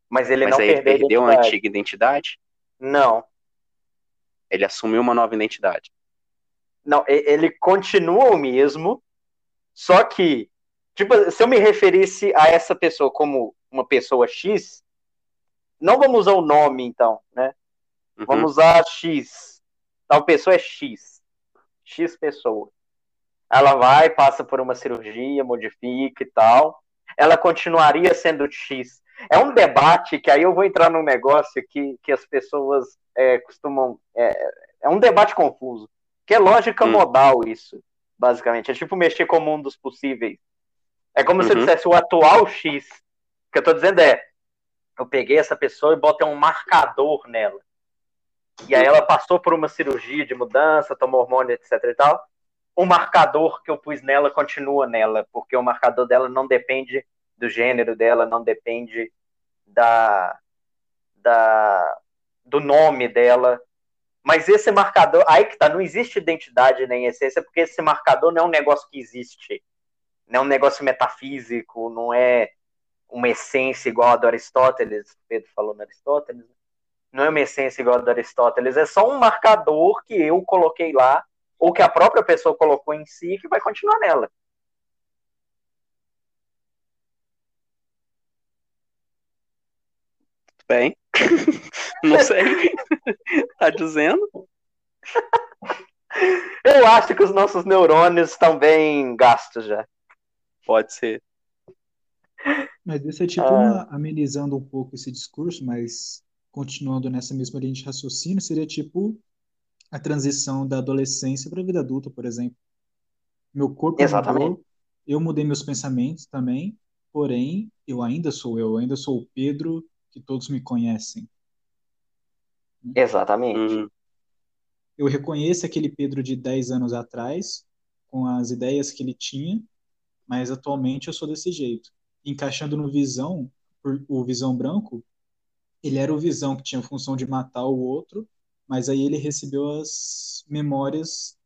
[SPEAKER 4] Mas ele
[SPEAKER 5] Mas
[SPEAKER 4] não
[SPEAKER 5] perdeu, ele perdeu a, a antiga identidade?
[SPEAKER 4] Não.
[SPEAKER 5] Ele assumiu uma nova identidade.
[SPEAKER 4] Não, ele continua o mesmo, só que, tipo, se eu me referisse a essa pessoa como uma pessoa X, não vamos usar o nome, então, né? Uhum. Vamos usar X. Tal pessoa é X. X pessoa. Ela vai, passa por uma cirurgia, modifica e tal. Ela continuaria sendo X. É um debate que aí eu vou entrar num negócio que, que as pessoas é, costumam. É, é, um debate confuso. Que é lógica hum. modal isso, basicamente. É tipo mexer com mundo dos possíveis. É como uhum. se eu uhum. dissesse o atual X. O que eu tô dizendo é, eu peguei essa pessoa e botei um marcador nela. E aí ela passou por uma cirurgia de mudança, tomou hormônio, etc e tal. O marcador que eu pus nela continua nela, porque o marcador dela não depende do gênero dela, não depende da, da do nome dela. Mas esse marcador, aí que tá, não existe identidade nem essência, porque esse marcador não é um negócio que existe. Não é um negócio metafísico, não é uma essência igual a do Aristóteles, Pedro falou no Aristóteles, não é uma essência igual a do Aristóteles, é só um marcador que eu coloquei lá, ou que a própria pessoa colocou em si, que vai continuar nela.
[SPEAKER 5] Bem, não sei. tá dizendo?
[SPEAKER 4] Eu acho que os nossos neurônios estão bem gastos já.
[SPEAKER 5] Pode ser.
[SPEAKER 3] Mas isso é tipo ah. uma, amenizando um pouco esse discurso, mas continuando nessa mesma linha de raciocínio, seria tipo a transição da adolescência para a vida adulta, por exemplo. Meu corpo
[SPEAKER 4] Exatamente. mudou,
[SPEAKER 3] eu mudei meus pensamentos também, porém, eu ainda sou eu, eu ainda sou o Pedro que todos me conhecem.
[SPEAKER 4] Exatamente. Uhum.
[SPEAKER 3] Eu reconheço aquele Pedro de 10 anos atrás, com as ideias que ele tinha, mas atualmente eu sou desse jeito. Encaixando no Visão, o Visão Branco, ele era o Visão que tinha a função de matar o outro, mas aí ele recebeu as memórias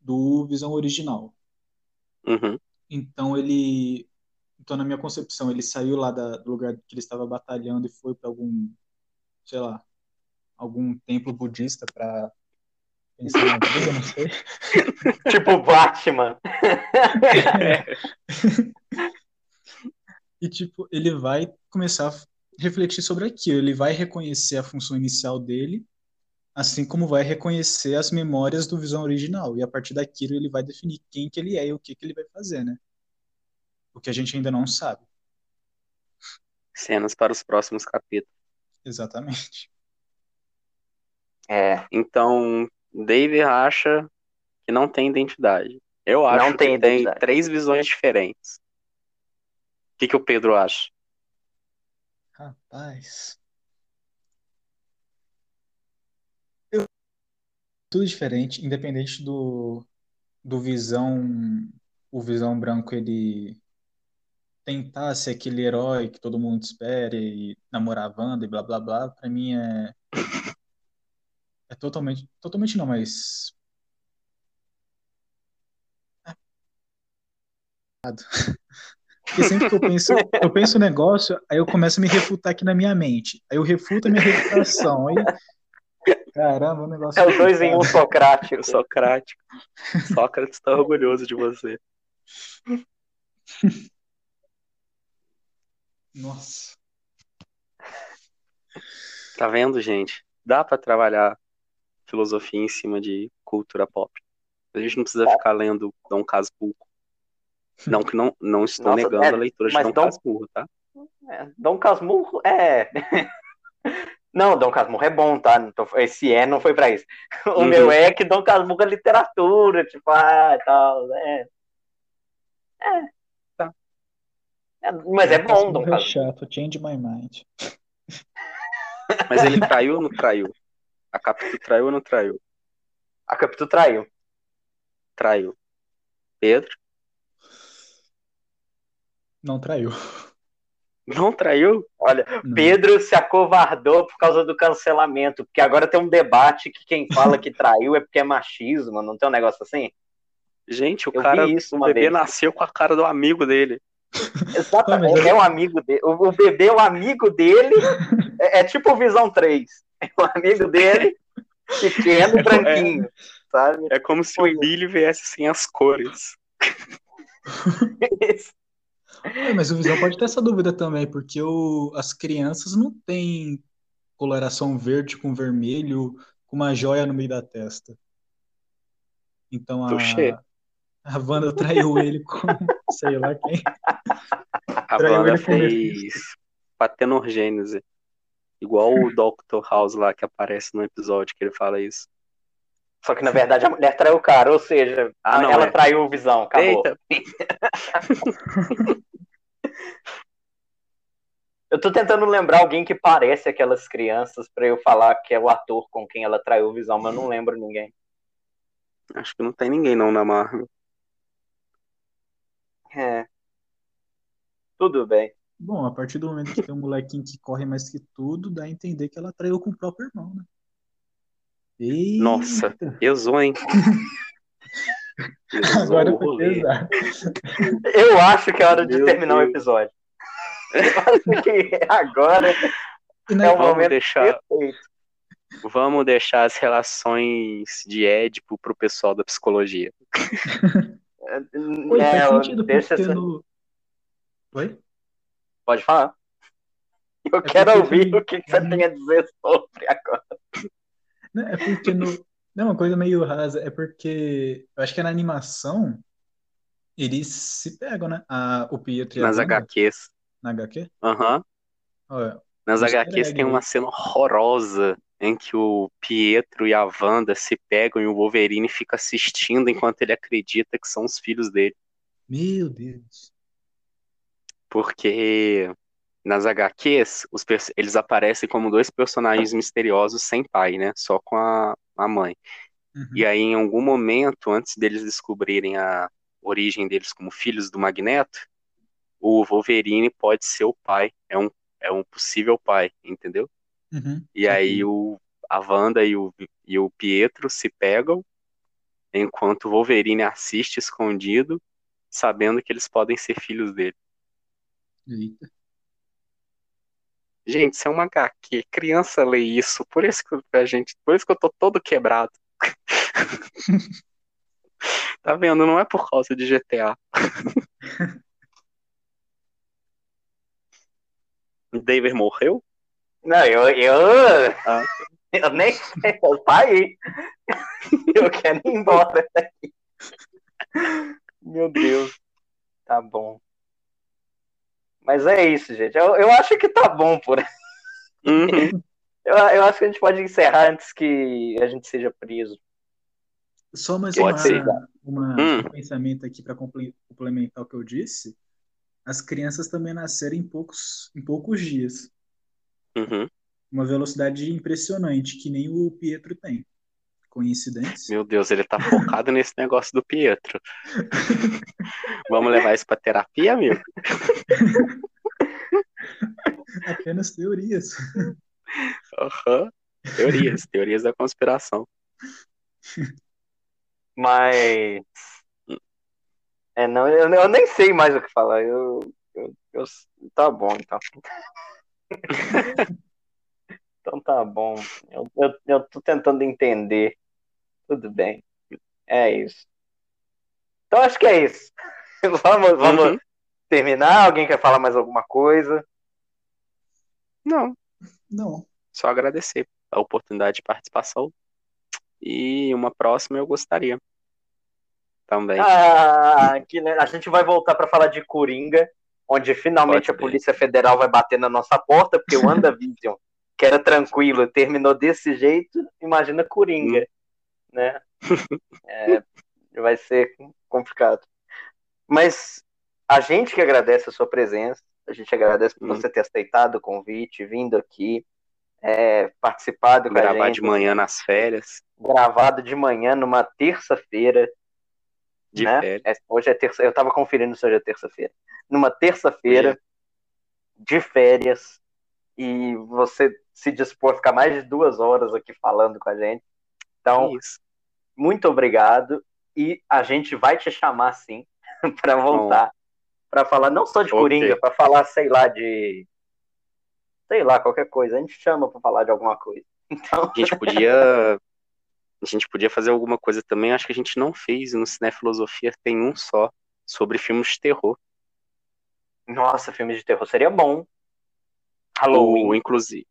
[SPEAKER 3] do Visão original.
[SPEAKER 5] Uhum.
[SPEAKER 3] Então ele, então na minha concepção, ele saiu lá da, do lugar que ele estava batalhando e foi para algum, sei lá, algum templo budista para pensar na vida, não sei.
[SPEAKER 4] tipo Batman.
[SPEAKER 3] e tipo, ele vai começar refletir sobre aquilo. Ele vai reconhecer a função inicial dele, assim como vai reconhecer as memórias do Visão original. E a partir daquilo ele vai definir quem que ele é e o que que ele vai fazer, né? O que a gente ainda não sabe.
[SPEAKER 5] Cenas para os próximos capítulos.
[SPEAKER 3] Exatamente.
[SPEAKER 5] É. Então, Dave acha que não tem identidade. Eu acho não tem que identidade. tem três visões diferentes. O que, que o Pedro acha?
[SPEAKER 3] Rapaz. Eu... Tudo diferente, independente do, do visão, o visão branco ele tentar ser aquele herói que todo mundo espera e namorar a Wanda e blá blá blá, pra mim é é totalmente, totalmente não, mas Porque sempre que eu penso, eu penso um negócio, aí eu começo a me refutar aqui na minha mente. Aí eu refuto a minha reputação. Aí, caramba, o negócio.
[SPEAKER 4] É os dois em um Socrático.
[SPEAKER 5] Socrático. Sócrates está orgulhoso de você.
[SPEAKER 3] Nossa.
[SPEAKER 5] Tá vendo, gente? Dá pra trabalhar filosofia em cima de cultura pop. A gente não precisa ficar lendo Dom Casmurro. Não que não, não estou
[SPEAKER 4] Nossa,
[SPEAKER 5] negando
[SPEAKER 4] é,
[SPEAKER 5] a leitura de Dom
[SPEAKER 4] Dom-
[SPEAKER 5] Casmurro, tá?
[SPEAKER 4] É, Dom Casmurro é. Não, Dom Casmurro é bom, tá? Esse é não foi pra isso. O
[SPEAKER 5] Uhum.
[SPEAKER 4] meu é que Dom Casmurro é literatura, tipo, ah, tal, é. É.
[SPEAKER 5] Tá.
[SPEAKER 4] É, mas é bom, Dom
[SPEAKER 3] É
[SPEAKER 4] Casmurro.
[SPEAKER 3] chato, change my mind.
[SPEAKER 5] Mas ele traiu ou não traiu? A Capitu traiu ou não traiu?
[SPEAKER 4] A Capitu traiu.
[SPEAKER 5] Traiu. Pedro?
[SPEAKER 3] Não traiu.
[SPEAKER 5] Não traiu?
[SPEAKER 4] Olha,
[SPEAKER 3] Não.
[SPEAKER 4] Pedro se acovardou por causa do cancelamento, porque agora tem um debate que quem fala que traiu é porque é machismo, não tem um negócio assim?
[SPEAKER 5] Gente, o
[SPEAKER 4] Eu
[SPEAKER 5] cara,
[SPEAKER 4] vi isso
[SPEAKER 5] o bebê
[SPEAKER 4] vez.
[SPEAKER 5] nasceu com a cara do amigo dele.
[SPEAKER 4] Exatamente, é um amigo dele. O, bebê é o amigo dele, é, é tipo o Visão 3. É o amigo dele, pequeno, branquinho, sabe?
[SPEAKER 5] É como se
[SPEAKER 4] Foi
[SPEAKER 5] o Billy viesse sem as cores.
[SPEAKER 3] É, mas o Visão pode ter essa dúvida também, porque o, as crianças não têm coloração verde com vermelho, com uma joia no meio da testa. Então a. a Wanda traiu ele com sei lá quem.
[SPEAKER 5] A
[SPEAKER 3] Traiu
[SPEAKER 5] Wanda fez patenorgênese. Igual o Dr. House lá que aparece no episódio que ele fala isso.
[SPEAKER 4] Só que na verdade a mulher traiu o cara, ou seja,
[SPEAKER 5] Ah, não,
[SPEAKER 4] ela
[SPEAKER 5] é.
[SPEAKER 4] traiu o Visão, acabou.
[SPEAKER 5] Eita,
[SPEAKER 4] Eu tô tentando lembrar alguém que parece aquelas crianças pra eu falar que é o ator com quem ela traiu o Visão, mas eu não lembro ninguém.
[SPEAKER 5] acho que não tem ninguém não na Marvel.
[SPEAKER 4] É. Tudo bem.
[SPEAKER 3] Bom, a partir do momento que tem um molequinho que corre mais que tudo, dá a entender que ela traiu com o próprio irmão, né? Eita,
[SPEAKER 5] Nossa, pesou, hein? Pesou
[SPEAKER 3] agora
[SPEAKER 5] o rolê.
[SPEAKER 3] pesado.
[SPEAKER 4] Eu acho que é hora de
[SPEAKER 5] Meu
[SPEAKER 4] terminar o
[SPEAKER 5] Deus.
[SPEAKER 4] episódio. Eu acho que agora é o
[SPEAKER 5] Vamos
[SPEAKER 4] momento
[SPEAKER 5] deixar,
[SPEAKER 4] perfeito.
[SPEAKER 5] vamos deixar as relações de Édipo pro pessoal da psicologia.
[SPEAKER 3] Oi,
[SPEAKER 4] É,
[SPEAKER 3] faz sentido
[SPEAKER 4] deixa
[SPEAKER 3] porque
[SPEAKER 4] essa-
[SPEAKER 3] no... Oi?
[SPEAKER 4] Pode falar. Eu
[SPEAKER 3] É
[SPEAKER 4] quero ouvir
[SPEAKER 3] tem-
[SPEAKER 4] o que, você tem a dizer sobre agora.
[SPEAKER 3] Não, é porque no. Não, uma coisa meio rasa. É porque eu acho que na animação eles se pegam, né? A, o Pietro e
[SPEAKER 5] Nas
[SPEAKER 3] Wanda,
[SPEAKER 5] HQs.
[SPEAKER 3] na HQ.
[SPEAKER 5] Aham.
[SPEAKER 3] Olha,
[SPEAKER 5] Nas HQs tem uma cena horrorosa em que o Pietro e a Wanda se pegam e o Wolverine fica assistindo enquanto ele acredita que são os filhos dele.
[SPEAKER 3] meu Deus.
[SPEAKER 5] Porque nas HQs os eles aparecem como dois personagens misteriosos sem pai, né? Só com a, a mãe.
[SPEAKER 3] Uhum.
[SPEAKER 5] E aí, em algum momento, antes deles descobrirem a origem deles como filhos do Magneto, o Wolverine pode ser o pai. É um, é um possível pai, entendeu?
[SPEAKER 3] Uhum.
[SPEAKER 5] E aí o, a Wanda e o, e o Pietro se pegam, enquanto o Wolverine assiste escondido, sabendo que eles podem ser filhos dele.
[SPEAKER 3] Eita.
[SPEAKER 5] Gente, isso é uma HQ. Criança lê isso. Por isso que a gente, por isso que eu tô todo quebrado. tá vendo? Não é por causa de GTA. David morreu?
[SPEAKER 4] Não, eu, eu,
[SPEAKER 5] Ah.
[SPEAKER 4] eu nem sei, eu saí. Eu quero ir embora daqui. Meu Deus. Tá bom. Mas é isso, gente. Eu, eu acho que tá bom por
[SPEAKER 5] Uhum.
[SPEAKER 4] eu, eu acho que a gente pode encerrar antes que a gente seja preso.
[SPEAKER 3] Só mais uma,
[SPEAKER 5] ser.
[SPEAKER 3] uma-
[SPEAKER 5] Hum.
[SPEAKER 3] um pensamento aqui para complementar o que eu disse. As crianças também nasceram em poucos, em poucos dias.
[SPEAKER 5] Uhum.
[SPEAKER 3] Uma velocidade impressionante, que nem o Pietro tem. Coincidência?
[SPEAKER 5] Meu Deus, ele tá focado nesse negócio do Pietro. Vamos levar isso pra terapia, amigo?
[SPEAKER 3] Apenas teorias.
[SPEAKER 5] Aham. Teorias, teorias da conspiração.
[SPEAKER 4] Mas É, não, eu, eu nem sei mais o que falar. Eu, eu, eu tá bom, então. Então tá bom. Eu, eu, eu tô tentando entender. Tudo bem. É isso. Então acho que é isso. vamos vamos uhum. terminar. Alguém quer falar mais alguma coisa?
[SPEAKER 5] Não.
[SPEAKER 3] Não.
[SPEAKER 5] Só agradecer a oportunidade de participação. E uma próxima eu gostaria. Também.
[SPEAKER 4] Ah, que, né? A gente vai voltar para falar de Coringa, onde finalmente a Polícia. Federal vai bater na nossa porta, porque o WandaVision, que era tranquilo, terminou desse jeito. Imagina Coringa, hum. né? É, vai ser complicado. Mas a gente que agradece a sua presença, a gente agradece por hum. você ter aceitado o convite, vindo aqui, é, participado
[SPEAKER 5] com Gravar de manhã nas férias.
[SPEAKER 4] Gravado de manhã numa terça-feira.
[SPEAKER 5] De né? férias. É,
[SPEAKER 4] hoje é terça, eu estava conferindo se hoje é terça-feira. Numa terça-feira de férias e você se dispor a ficar mais de duas horas aqui falando com a gente. Então, Isso. muito obrigado e a gente vai te chamar sim para voltar para falar não só de okay. Coringa, para falar, sei lá, de sei lá, qualquer coisa. A gente chama para falar de alguma coisa. Então...
[SPEAKER 5] A gente podia. A gente podia fazer alguma coisa também, acho que a gente não fez no Cinefilosofia, tem um só, sobre filmes de terror.
[SPEAKER 4] Nossa, filme de terror seria bom. Halloween.
[SPEAKER 5] Ou, inclusive.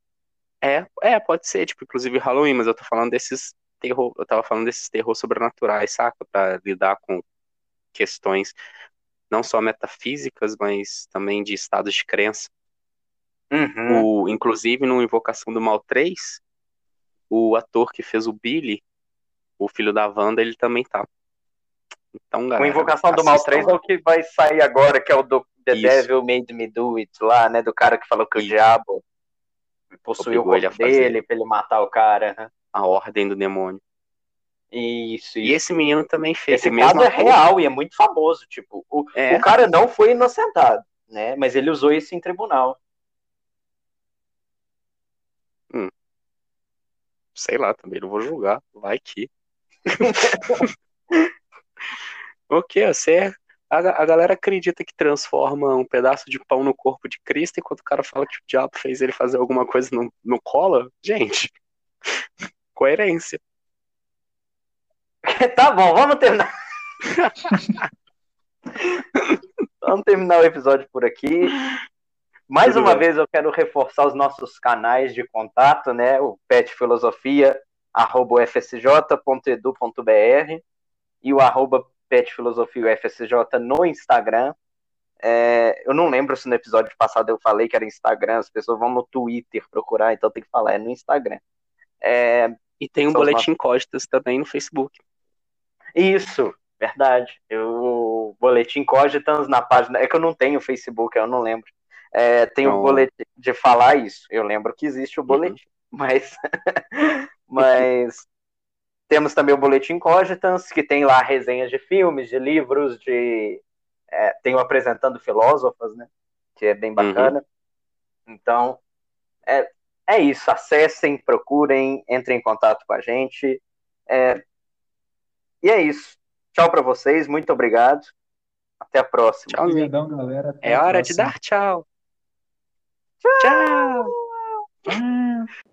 [SPEAKER 5] É, é, pode ser, tipo, inclusive Halloween, mas eu tô falando desses terror, eu tava falando desses terror sobrenaturais, saca? Pra lidar com questões não só metafísicas, mas também de estados de crença.
[SPEAKER 4] Uhum.
[SPEAKER 5] O, inclusive, no Invocação do Mal 3, o ator que fez o Billy, o filho da Wanda, ele também tá. Então, galera,
[SPEAKER 4] o Invocação do Mal 3 é o que vai sair agora, que é o do The Isso. Devil Made Me Do It lá, né? Do cara que falou que Isso. o diabo possuiu o corpo dele pra ele matar o cara. Né?
[SPEAKER 5] A ordem do demônio.
[SPEAKER 4] Isso, isso.
[SPEAKER 5] E esse menino também fez.
[SPEAKER 4] Esse caso é real e é muito famoso. Tipo, o, é. o cara não foi inocentado, né? Mas ele usou isso em tribunal.
[SPEAKER 5] sei lá, também não vou julgar, vai que. o que? Você a, a galera acredita que transforma um pedaço de pão no corpo de Cristo enquanto o cara fala que o diabo fez ele fazer alguma coisa no, no cola? Gente, coerência.
[SPEAKER 4] tá bom, vamos terminar. vamos terminar o episódio por aqui. Mais uma vez eu quero reforçar os nossos canais de contato, né? O Pet Filosofia, arroba e o arroba Pet Filosofia UFSJ no Instagram. É, eu não lembro se no episódio passado eu falei que era Instagram, as pessoas vão no Twitter procurar, então tem que falar, é no Instagram. É,
[SPEAKER 5] e tem um boletim nossos... Costas também no Facebook.
[SPEAKER 4] Isso, verdade. Eu, boletim Cogitans na página. É que eu não tenho Facebook, eu não lembro. É, tem o boletim de falar isso. Eu lembro que existe o boletim, uhum. mas, mas temos também o boletim Cogitans, que tem lá resenhas de filmes, de livros, de é, tem o apresentando filósofas, né? Que é bem uhum. bacana. Uhum. Então é, é isso. Acessem, procurem, entrem em contato com a gente. É, e é isso. Tchau para vocês. Muito obrigado. Até a próxima.
[SPEAKER 3] Tchau, Obrigadão, galera. Até
[SPEAKER 5] é hora próxima. de dar tchau. Tchau! tchau.